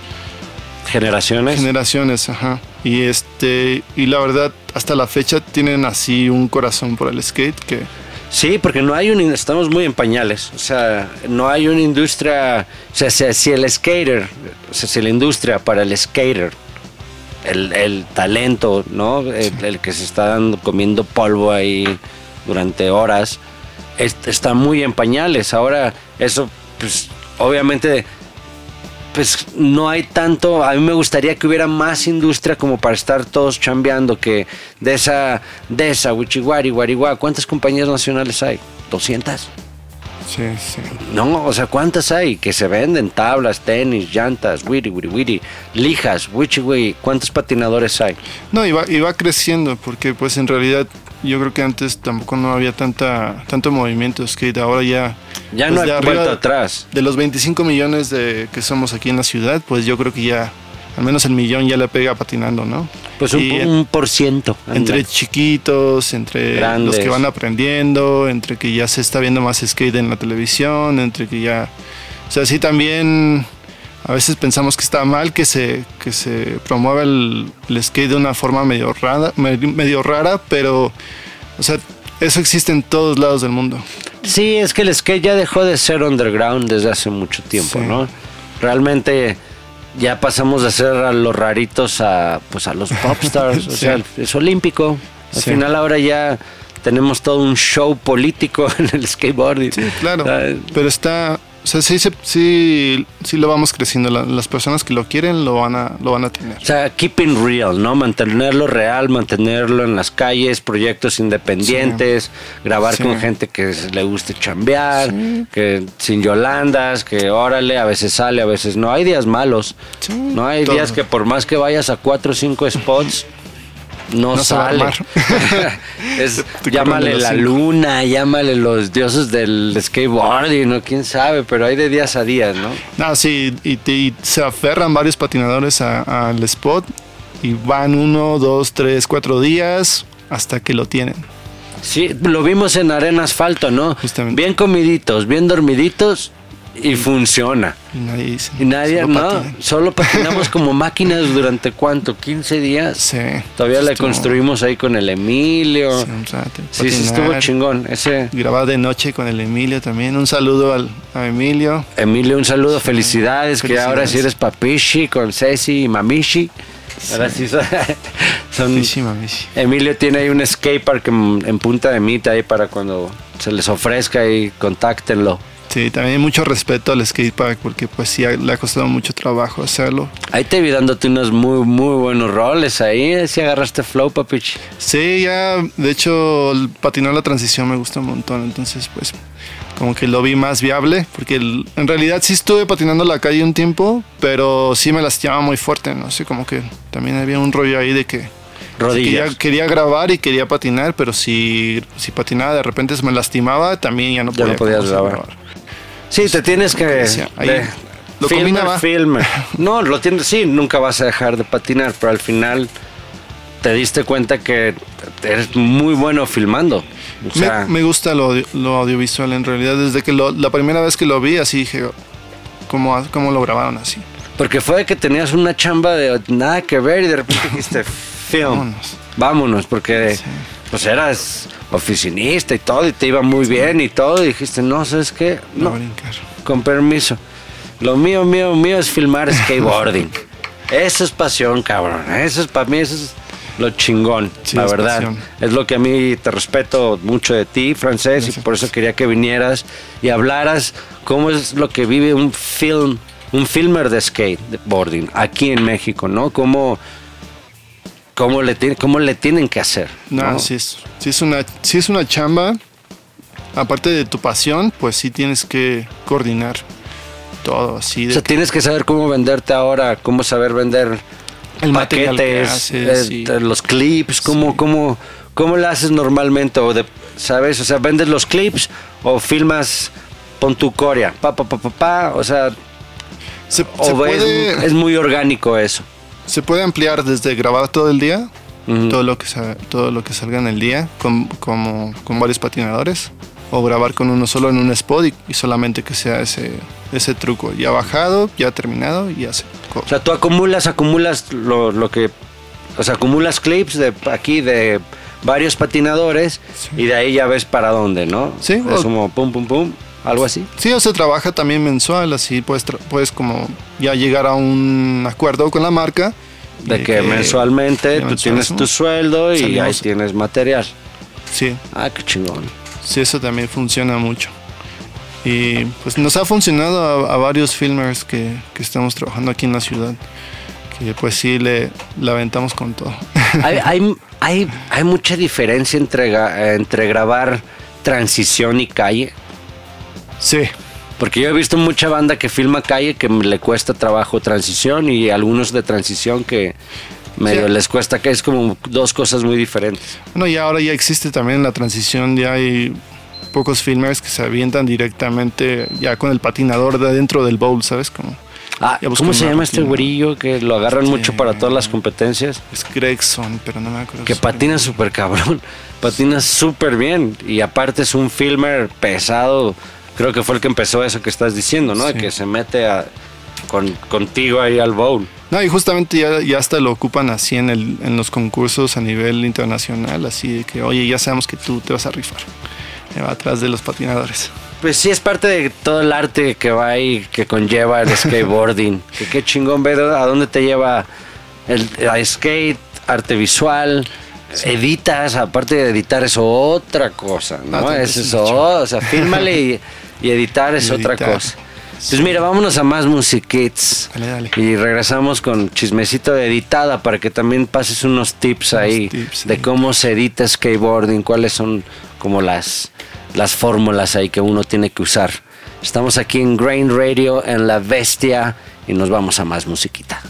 Generaciones. Generaciones, ajá. Y este y la verdad hasta la fecha tienen así un corazón por el skate que Sí, porque no hay un, estamos muy en pañales, o sea, no hay una industria, o sea, si, si el skater, o sea, si la industria para el skater, el, el talento, ¿no? El, el que se está dando, comiendo polvo ahí durante horas, es- está muy en pañales. Ahora, eso, pues, obviamente, pues no hay tanto, a mí me gustaría que hubiera más industria como para estar todos chambeando que de esa, de esa, Wichiwari, Guariguá, ¿cuántas compañías nacionales hay? ¿200? sí, sí. No, o sea, ¿cuántas hay que se venden? Tablas, tenis, llantas, wiri, wiri, wiri, lijas, wichiwi, ¿cuántos patinadores hay? No, y va, y va creciendo porque pues en realidad yo creo que antes tampoco no había tanta tanto movimiento de skate, ahora ya Ya pues, no hay arriba vuelta atrás. De los 25 millones de que somos aquí en la ciudad, pues yo creo que ya al menos el millón ya le pega patinando, ¿no? Pues un, Y po- un por ciento. entre anda. chiquitos, entre Grandes. los que van aprendiendo, entre que ya se está viendo más skate en la televisión, entre que ya... O sea, sí también a veces pensamos que está mal que se, que se promueva el, el skate de una forma medio rara, me- medio rara, pero, o sea, eso existe en todos lados del mundo. Sí, es que el skate ya dejó de ser underground desde hace mucho tiempo, Sí. ¿no? Realmente ya pasamos de ser a los raritos a pues a los [laughs] popstars, o Sí. sea, es olímpico. Al Sí. final ahora ya tenemos todo un show político [laughs] en el skateboarding. Sí, claro. Sea, Pero está, o sea, sí, sí, sí lo vamos creciendo. La- las personas que lo quieren lo van a, lo van a tener. O sea, keeping real, ¿no? Mantenerlo real, mantenerlo en las calles, proyectos independientes, grabar Sí. con gente que le guste chambear, que sin yolandas, que órale, a veces sale, a veces no. Hay días malos, ¿no? Hay todo. días que por más que vayas a cuatro o cinco spots, no, sale. [laughs] es, llámale la cinco. luna, llámale los dioses del skateboarding, ¿no? Quién sabe, pero hay de días a días, ¿no? No, sí, y, se aferran varios patinadores al spot y van uno, dos, tres, cuatro días hasta que lo tienen. Sí, lo vimos en arena asfalto, ¿no? Justamente. Bien comiditos, bien dormiditos y funciona. Y nadie dice. Y nadie, solo no, patinan. solo patinamos [laughs] como máquinas durante cuánto, 15 días. Sí. Todavía la construimos ahí con el Emilio. Sí, un rato, Sí, estuvo chingón. Ese Grabar de noche con el Emilio también. Un saludo al, a Emilio. Emilio, un saludo, felicidades, que ahora sí eres papishi con Ceci y mamishi. Ahora sí son, [laughs] son-. Emilio tiene ahí un skatepark en, en Punta de Mita ahí para cuando se les ofrezca y contáctenlo. Sí, también mucho respeto al skatepark porque pues sí le ha costado mucho trabajo hacerlo. Ahí te vi dándote unos muy, muy buenos roles ahí. Si agarraste flow, papichi. Sí, ya, de hecho, el patinar la transición me gusta un montón, entonces pues como que lo vi más viable, porque el- en realidad sí estuve patinando la calle un tiempo, pero sí me lastimaba muy fuerte, no sé, como que también había un rollo ahí de que Rodillas. quería, quería grabar y quería patinar, pero si, si patinaba de repente se me lastimaba, también ya no Ya no podía podías grabar. Sí, te tienes que. decía, ahí de- lo filmer, combinaba. filmer. No, lo tienes, sí, nunca vas a dejar de patinar, pero al final te diste cuenta que eres muy bueno filmando. O sea, me, me gusta lo, lo audiovisual en realidad, desde que lo- la primera vez que lo vi así dije, ¿cómo, cómo lo grabaron así? porque fue que tenías una chamba de nada que ver y de repente dijiste, [laughs] film, Vámonos. vámonos, porque pues eras oficinista y todo, y te iba muy bien y todo, y dijiste, no, ¿sabes qué? No. Con permiso. Lo mío, mío, mío es filmar [laughs] skateboarding. eso es pasión, cabrón. Eso es para mí, eso es lo chingón, Sí, la es verdad. pasión. Es lo que a mí te respeto mucho de ti, francés, y por eso quería que vinieras y hablaras cómo es lo que vive un film, un filmer de skateboarding aquí en México, ¿no? Cómo, cómo, le, tiene- cómo le tienen que hacer. No, ¿no? sí es, sí es una, sí es una chamba. Aparte de tu pasión, pues sí tienes que coordinar todo así. O sea, tienes que saber cómo venderte ahora, cómo saber vender El que paquetes, haces, eh, sí. los clips, cómo, cómo, cómo lo haces normalmente, o de, ¿sabes? O sea, vendes los clips o filmas con tu corea, pa, pa, pa, pa, pa, o sea, se, o se es, es muy orgánico eso. Se puede ampliar desde grabar todo el día, todo, lo que todo lo que salga en el día, con, como, con varios patinadores, o grabar con uno solo en un spot y, y solamente que sea ese, ese truco. Ya bajado, ya terminado y ya se. O sea, tú acumulas, acumulas lo, lo que, O sea, acumulas clips de aquí de varios patinadores y de ahí ya ves para dónde, ¿no? Sí, Es o- como pum, pum, pum, algo así. Sí, o se trabaja también mensual, así puedes, puedes como ya llegar a un acuerdo con la marca. De y que mensualmente tú mensual, tienes tu sueldo y Salimos. ahí tienes material. Sí, Ah, qué chingón. sí, eso también funciona mucho. Y pues nos ha funcionado a, a varios filmers que, que estamos trabajando aquí en la ciudad. Que pues sí, le, le aventamos con todo. [laughs] hay, hay, hay, hay mucha diferencia entre, entre grabar transición y calle. Sí, Porque yo he visto mucha banda que filma calle que le cuesta trabajo transición y algunos de transición que medio Sí. les cuesta que es como dos cosas muy diferentes. Bueno, y ahora ya existe también la transición, ya hay pocos filmers que se avientan directamente ya con el patinador de dentro del bowl, ¿sabes? Como Ah, ¿Cómo se llama este güerillo que lo agarran mucho para todas las competencias? es Gregson, pero no me acuerdo. Que patina súper cabrón, [laughs] patina súper bien y aparte es un filmer pesado. Creo que fue el que empezó eso que estás diciendo, ¿no? De Sí. que se mete a, con, contigo ahí al bowl. No, y justamente ya, ya hasta lo ocupan así en, el, en los concursos a nivel internacional, así de que, oye, ya sabemos que tú te vas a rifar. Va atrás de los patinadores. Pues sí, es parte de todo el arte que va ahí, que conlleva el skateboarding. [laughs] que qué chingón ver a dónde te lleva el, el skate, arte visual. Editas, aparte de editar es otra cosa, ¿no? Ah, es es eso, o sea, fírmale y, y editar es Y otra editar. cosa. Pues mira, vámonos a más musiquits. Dale, dale. Y regresamos con chismecito de editada para que también pases unos tips ahí tips, de sí. cómo se edita skateboarding, cuáles son como las, las fórmulas ahí que uno tiene que usar. Estamos aquí en Grain Radio, en La Bestia, y nos vamos a más musiquita.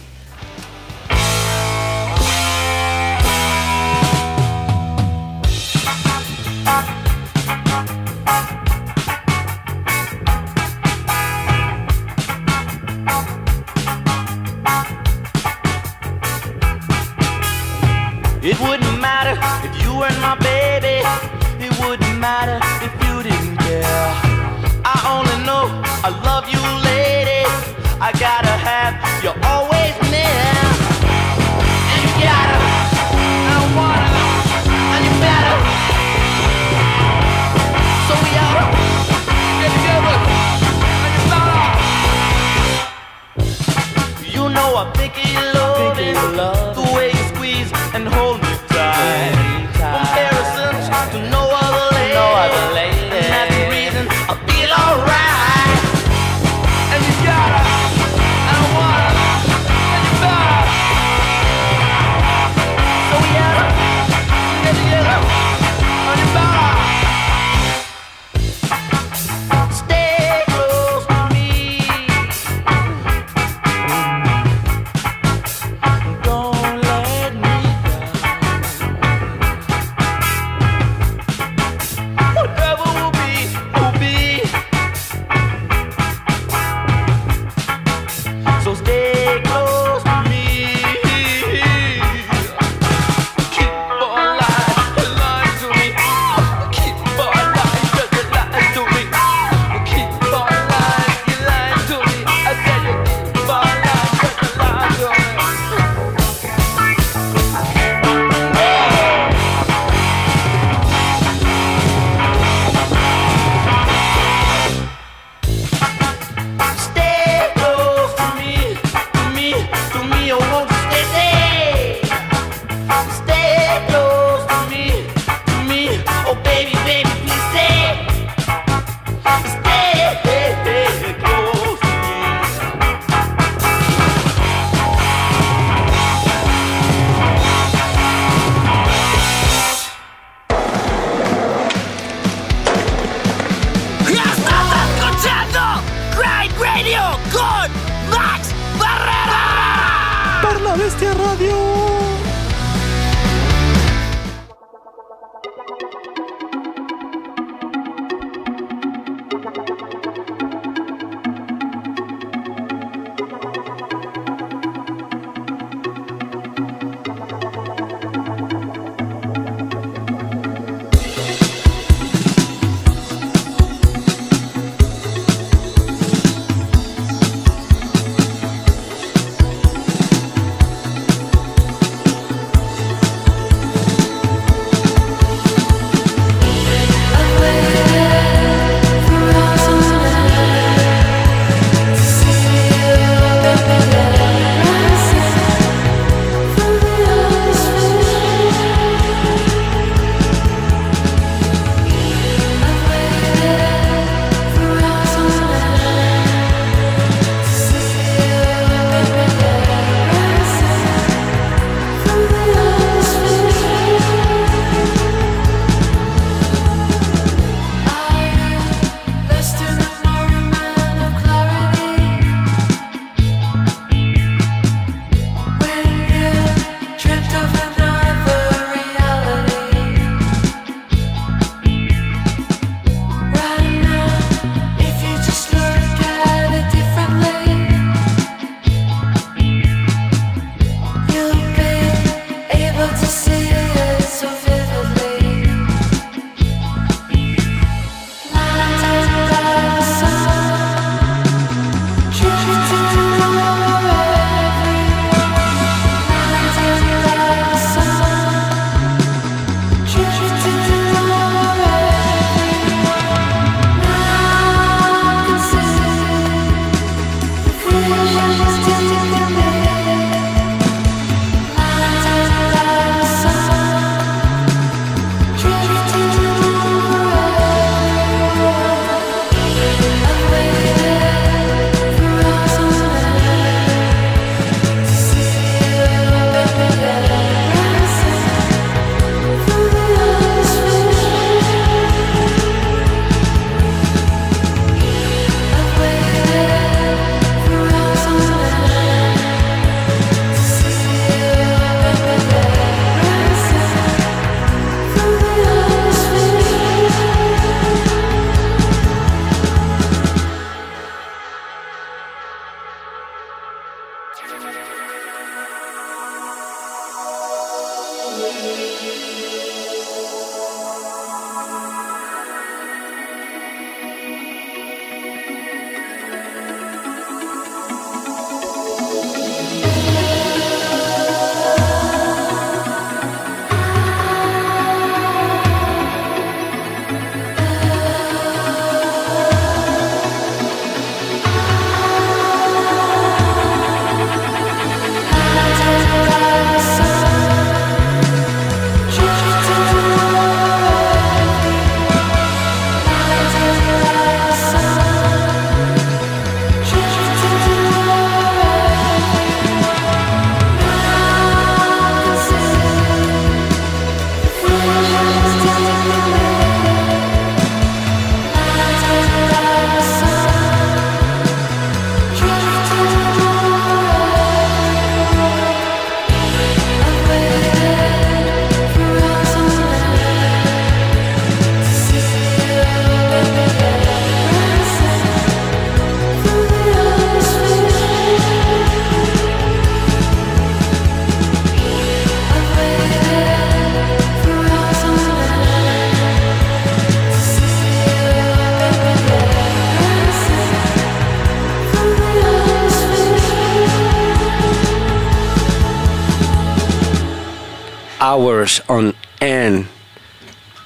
On End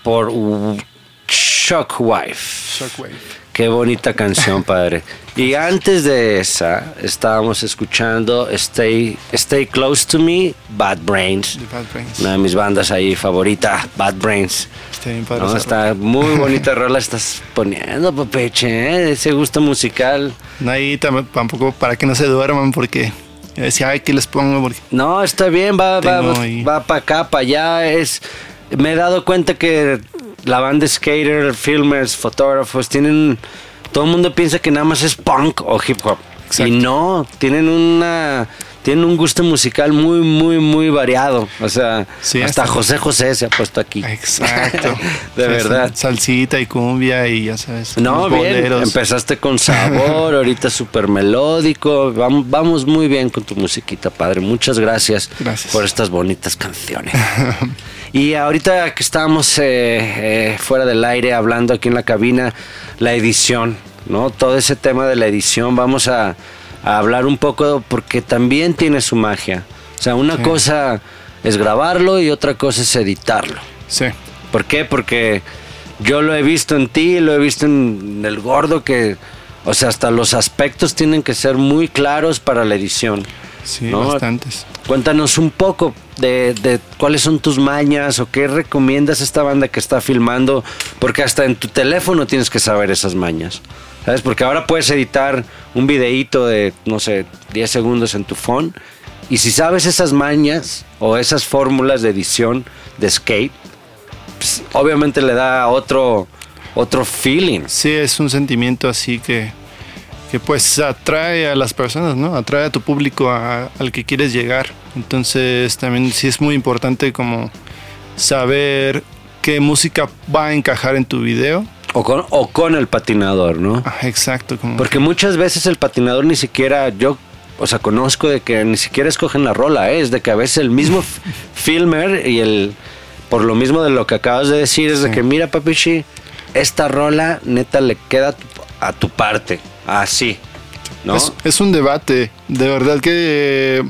por Shockwife. Shockwave. Qué bonita canción, padre. Y antes de esa, estábamos escuchando Stay, Stay Close to Me, Bad Brains. The Bad Brains. Una de mis bandas ahí favorita, Bad Brains. Está bien padre No, está muy [laughs] bonita rola estás poniendo, papeche, ¿eh? ese gusto musical. No, tampoco para que no se duerman porque yo decía, ay, ¿qué les pongo? Porque No, está bien, va, va, va para acá, para allá. Es, me he dado cuenta que la banda skater, filmers, fotógrafos, tienen... Todo el mundo piensa que nada más es punk o hip hop. Exacto. Y no, tienen una... Tienen un gusto musical muy, muy, muy variado. O sea, Sí, hasta hasta- José José se ha puesto aquí. Exacto. [laughs] de Sí, verdad. Salsita y cumbia y ya sabes. No, bien. boleros. Empezaste con [laughs] sabor, ahorita súper melódico. Vamos, vamos muy bien con tu musiquita, padre. Muchas gracias, Gracias. por estas bonitas canciones. [laughs] y ahorita que estábamos eh, eh, fuera del aire hablando aquí en la cabina, la edición, ¿no? Todo ese tema de la edición, vamos a, a hablar un poco porque también tiene su magia. O sea, una Sí. cosa es grabarlo y otra cosa es editarlo. Sí. ¿Por qué? Porque yo lo he visto en ti, lo he visto en el gordo que, o sea, hasta los aspectos tienen que ser muy claros para la edición. Sí, ¿no? bastantes. Cuéntanos un poco de, de cuáles son tus mañas o qué recomiendas a esta banda que está filmando, porque hasta en tu teléfono tienes que saber esas mañas. ¿Sabes? Porque ahora puedes editar un videíto de, no sé, 10 segundos en tu phone. Y si sabes esas mañas o esas fórmulas de edición de skate, pues, obviamente le da otro, otro feeling. Sí, es un sentimiento así que, que pues atrae a las personas, ¿no? Atrae a tu público al que quieres llegar. Entonces también sí es muy importante como saber qué música va a encajar en tu video. O con, o con el patinador, ¿no? Ah, exacto, como Porque muchas veces el patinador ni siquiera, yo, o sea, conozco de que ni siquiera escogen la rola, ¿eh? es de que a veces el mismo [laughs] filmer y el, por lo mismo de lo que acabas de decir, es de que mira, papichi, esta rola neta le queda a tu, a tu parte, así. ¿no? Es, es un debate. De verdad que eh,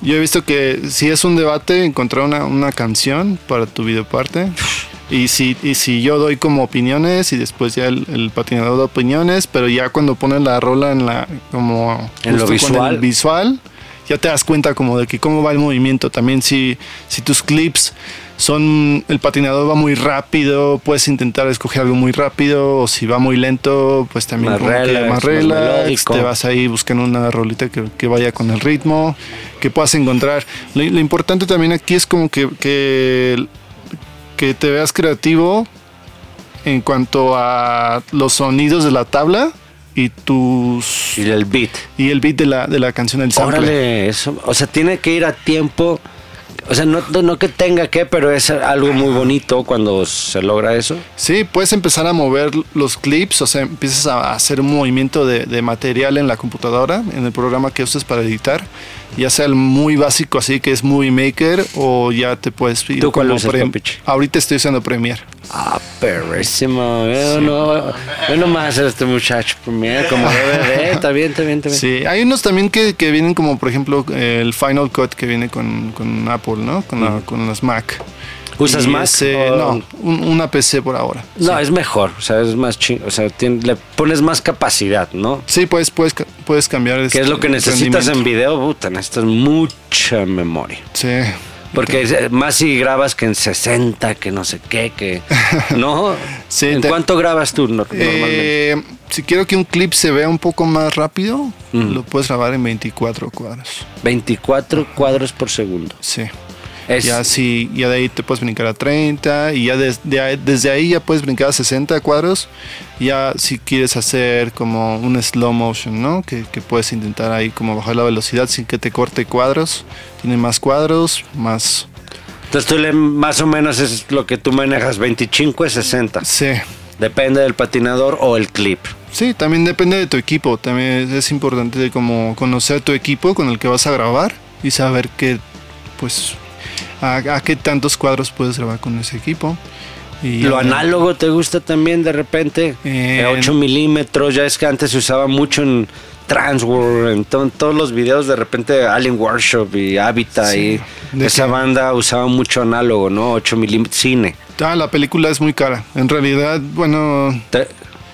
yo he visto que si es un debate encontrar una, una canción para tu videoparte. [laughs] Y si, y si yo doy como opiniones y después ya el, el patinador da opiniones, pero ya cuando pones la rola en la como En lo visual. el visual, ya te das cuenta como de que cómo va el movimiento. También si, si tus clips son el patinador va muy rápido, puedes intentar escoger algo muy rápido o si va muy lento, pues también Más relax, más relax, te vas ahí buscando una rolita que, que vaya con el ritmo, que puedas encontrar. Lo, lo importante también aquí es como que, que, que te veas creativo en cuanto a los sonidos de la tabla y tus Y el beat. y el beat de la, de la canción del sample. Órale, eso. O sea, tiene que ir a tiempo. O sea, no, no que tenga que, pero es algo muy bonito cuando se logra eso. Sí, puedes empezar a mover los clips, o sea, empiezas a hacer un movimiento de, de material en la computadora, en el programa que usas para editar, ya sea el muy básico, así que es Movie Maker, o ya te puedes ir ¿Tú cuál como usas? Ahorita estoy usando Premiere. Ah, perrísimo. Yo no, yo nomás este muchacho Premiere como DVD. Está bien, está bien, está bien. Sí, hay unos también que, que vienen como, por ejemplo, el Final Cut que viene con, con Apple, ¿no? Con, la- con las Mac. ¿Usas o- No, un- una PC por ahora. No, sí. es mejor. O sea, es más ching. O sea, tiene- le pones más capacidad, ¿no? Sí, puedes, puedes, puedes cambiar. Que este, es lo que el necesitas en video. Puta, necesitas mucha memoria. Sí. Porque es- más si grabas que en 60, que no sé qué, que... [laughs] ¿No? Sí, ¿En te- cuánto grabas tú nor- normalmente? Eh, si quiero que un clip se vea un poco más rápido, Mm. lo puedes grabar en 24 cuadros. 24 cuadros por segundo. Sí. Es, Ya, sí, ya de ahí te puedes brincar a 30 y ya des- de desde ahí ya puedes brincar a 60 cuadros. Ya si quieres hacer como un slow motion, ¿no? Que, que puedes intentar ahí como bajar la velocidad sin que te corte cuadros. Tiene más cuadros, más... Entonces tú le, más o menos es lo que tú manejas, 25 y 60. Sí. Depende del patinador o el clip. Sí, también depende de tu equipo. También es, importante como conocer tu equipo con el que vas a grabar y saber qué, pues, a, a qué tantos cuadros puedes grabar con ese equipo. Y Lo análogo te gusta también de repente. Eh, 8 milímetros, ya es que antes se usaba mucho en Transworld, en to- todos los videos de repente Alien Workshop y Habitat Sí, y esa que- banda usaba mucho análogo, ¿no? 8 milímetros, cine. Ah, la película es muy cara. En realidad, bueno, Te-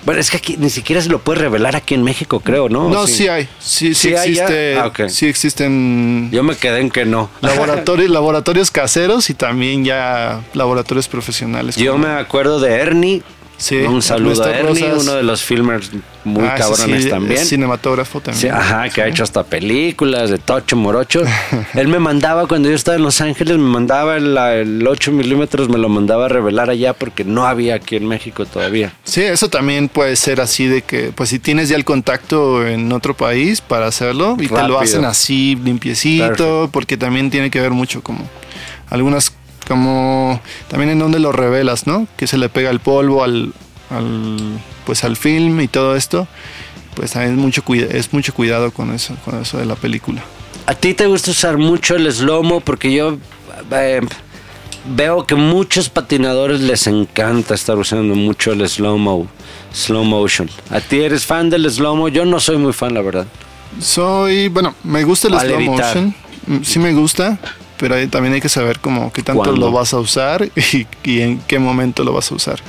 bueno, es que aquí ni siquiera se lo puede revelar aquí en México, creo, ¿no? no, sí, hay, sí, sí, ¿Sí existe, Ah, sí existen Yo me quedé en que no. laboratorios, [laughs] laboratorios caseros y también ya laboratorios profesionales. Yo como- me acuerdo de Ernie. Sí, un saludo a Ernie, Rosas. uno de los filmers muy Ah, cabrones sí, también. cinematógrafo también. Sí, ajá, que ha hecho hasta películas de Tocho Morocho. [laughs] Él me mandaba, cuando yo estaba en Los Ángeles, me mandaba el, el 8 milímetros, me lo mandaba a revelar allá porque no había aquí en México todavía. Sí, eso también puede ser así de que, pues si tienes ya el contacto en otro país para hacerlo y te lo Rápido. hacen así limpiecito, porque también tiene que ver mucho como algunas, como también en donde lo revelas, ¿no? Que se le pega el polvo al, al pues al film y todo esto, pues también es mucho, es mucho cuidado con eso, con eso de la película. ¿A ti te gusta usar mucho el slow-mo? Porque yo eh, veo que muchos patinadores les encanta estar usando mucho el slow-mo, slow motion. ¿A ti eres fan del slow-mo? Yo no soy muy fan, la verdad. Soy, bueno, me gusta el slow evitar. motion, mm, sí me gusta, pero también hay que saber como qué tanto ¿Cuándo? lo vas a usar [laughs] y, y en qué momento lo vas a usar.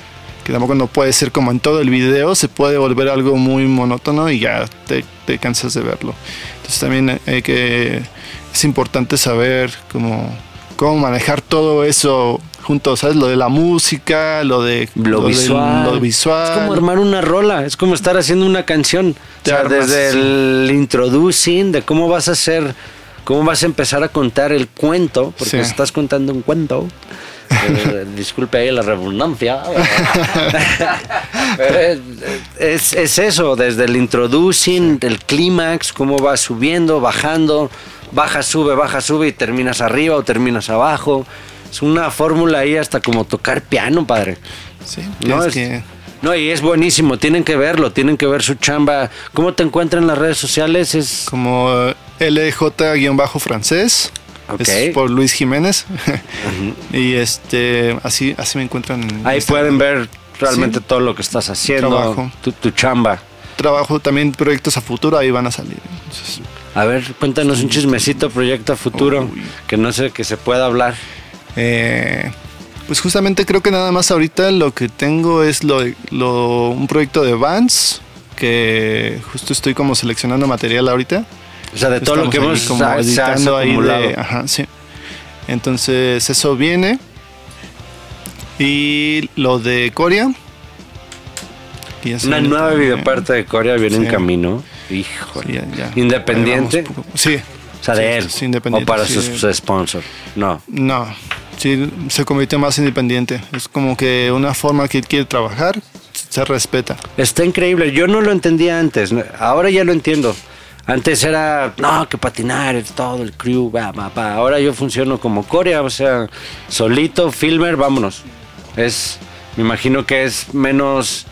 Que tampoco no puede ser como en todo el video, se puede volver algo muy monótono y ya te, te cansas de verlo. Entonces también hay que, es importante saber cómo, cómo manejar todo eso juntos, ¿sabes? Lo de la música, lo de Lo, del- visual. lo visual. Es como armar una rola, es como estar haciendo una canción. O sea, armas, desde sí. el introducing, de cómo vas a hacer, cómo vas a empezar a contar el cuento, porque Sí. estás contando un cuento. Eh, disculpe ahí la redundancia. Pero [laughs] es, es- es eso, desde el introducing, el clímax, cómo va subiendo, bajando, baja, sube, baja, sube y terminas arriba o terminas abajo. Es una fórmula ahí hasta como tocar piano, padre. Sí, No, es- que... No, y es buenísimo, tienen que verlo, tienen que ver su chamba. ¿Cómo te encuentran en las redes sociales? Es como LJ-francés. Es por Luis Jiménez. [laughs] y este así así me encuentran en Ahí Instagram. pueden ver realmente Sí. todo lo que estás haciendo, Trabajo. tu, tu chamba. trabajo también proyectos a futuro, ahí van a salir. Entonces, A ver, cuéntanos un chismecito, proyecto a futuro, Uy. que no sé que se pueda hablar. eh, pues justamente creo que nada más ahorita lo que tengo es lo, lo- un proyecto de Vans, que justo estoy como seleccionando material ahorita. O sea, de todo lo que hemos como editando ahí de, ajá, sí. Entonces eso viene. Y lo de Corea. Una nueva también. videoparte de Corea viene en Sí. camino. Híjole. Ya- ya. Independiente. Sí. O sea, de Sí, él. o para sus sus sponsors. No. No, sí, se convirtió más independiente. Es como que una forma que él quiere trabajar se respeta. Está increíble. Yo no lo entendía antes. Ahora ya lo entiendo. Antes era, no, que patinar, todo el crew, va, va, va. Ahora yo funciono como Corea, o sea, solito, filmer, vámonos. Es, me imagino que es menos,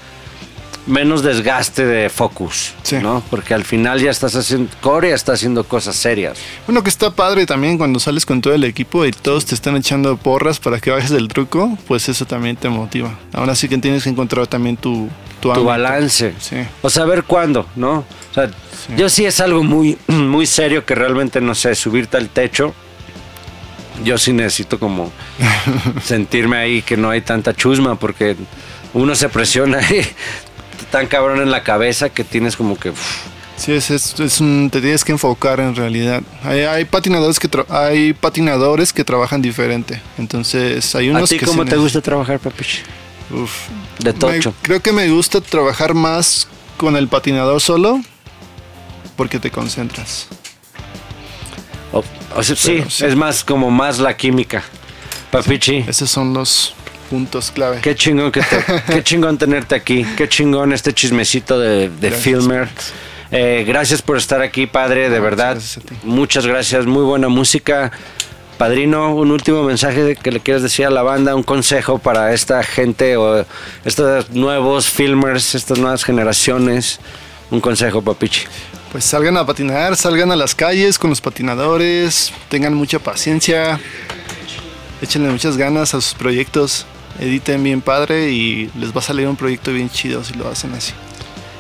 menos desgaste de focus, Sí. ¿no? Porque al final ya estás haciendo, Corea está haciendo cosas serias. Bueno, que está padre también cuando sales con todo el equipo y todos te están echando porras para que bajes del truco, pues eso también te motiva. Ahora sí que tienes que encontrar también tu, tu, tu balance. Sí. O saber cuándo, ¿no? O sea, yo sí es algo muy, [clears throat] muy serio que realmente, no sé, subirte al techo. Yo sí necesito como [laughs] sentirme ahí que no hay tanta chusma porque uno se presiona [laughs] ahí tan cabrón en la cabeza que tienes como que... Sí, es, es, es un- te tienes que enfocar en realidad. Hay, hay patinadores que tra- hay patinadores que trabajan diferente. Entonces hay ¿A unos ti que cómo te gusta trabajar, Papichi? Uf. De Me- tocho. creo que me gusta trabajar más con el patinador solo porque te concentras. O, o sea, sí, Pero sí. es más como más la química. Papichi. Esos son los puntos clave. Qué chingón, que te- [laughs] qué chingón tenerte aquí. Qué chingón este chismecito de, de Filmer. Eh, gracias por estar aquí, padre, de No, verdad. gracias. Muchas gracias, muy buena música. Padrino, un último mensaje que le quieras decir a la banda, un consejo para esta gente o estos nuevos filmers, estas nuevas generaciones. Un consejo, papichi. Pues salgan a patinar, salgan a las calles con los patinadores, tengan mucha paciencia, échenle muchas ganas a sus proyectos, editen bien padre y les va a salir un proyecto bien chido si lo hacen así.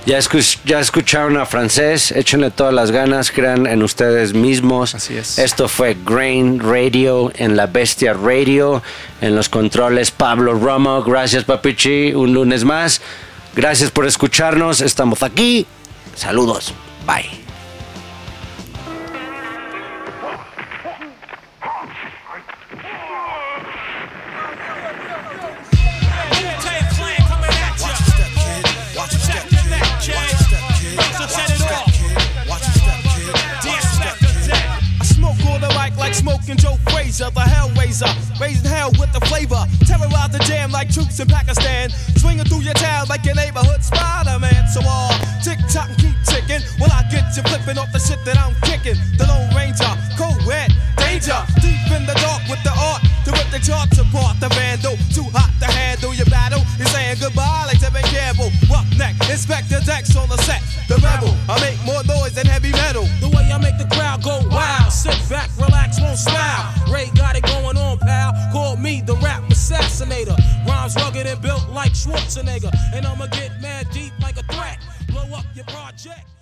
Ya, escu- ya escucharon a francés, échenle todas las ganas, crean en ustedes mismos. Así es. Esto fue Grain Radio en La Bestia Radio, en los controles Pablo Romo. Gracias, Papichi, un lunes más. Gracias por escucharnos, estamos aquí. Saludos, bye. Smoking Joe Frazier, the Hellraiser, raising hell with the flavor. Terrorize the jam like troops in Pakistan, swinging through your town like your neighborhood Spider-Man. So uh, all tick tock and keep ticking. Will I get you flipping off the shit that I'm kicking? The Lone Ranger, co-ed, danger, deep in the dark with the art to rip the charts apart. The vandal, too hot to handle your battle. You're saying goodbye like Roughneck, inspect the decks on the set. The rebel, I make more noise than heavy metal. The way I make the crowd go wild. Sit back, relax, won't smile. Ray got it going on, pal. Call me the rap assassinator. Rhymes rugged and built like Schwarzenegger. And I'ma get mad deep like a threat. Blow up your project.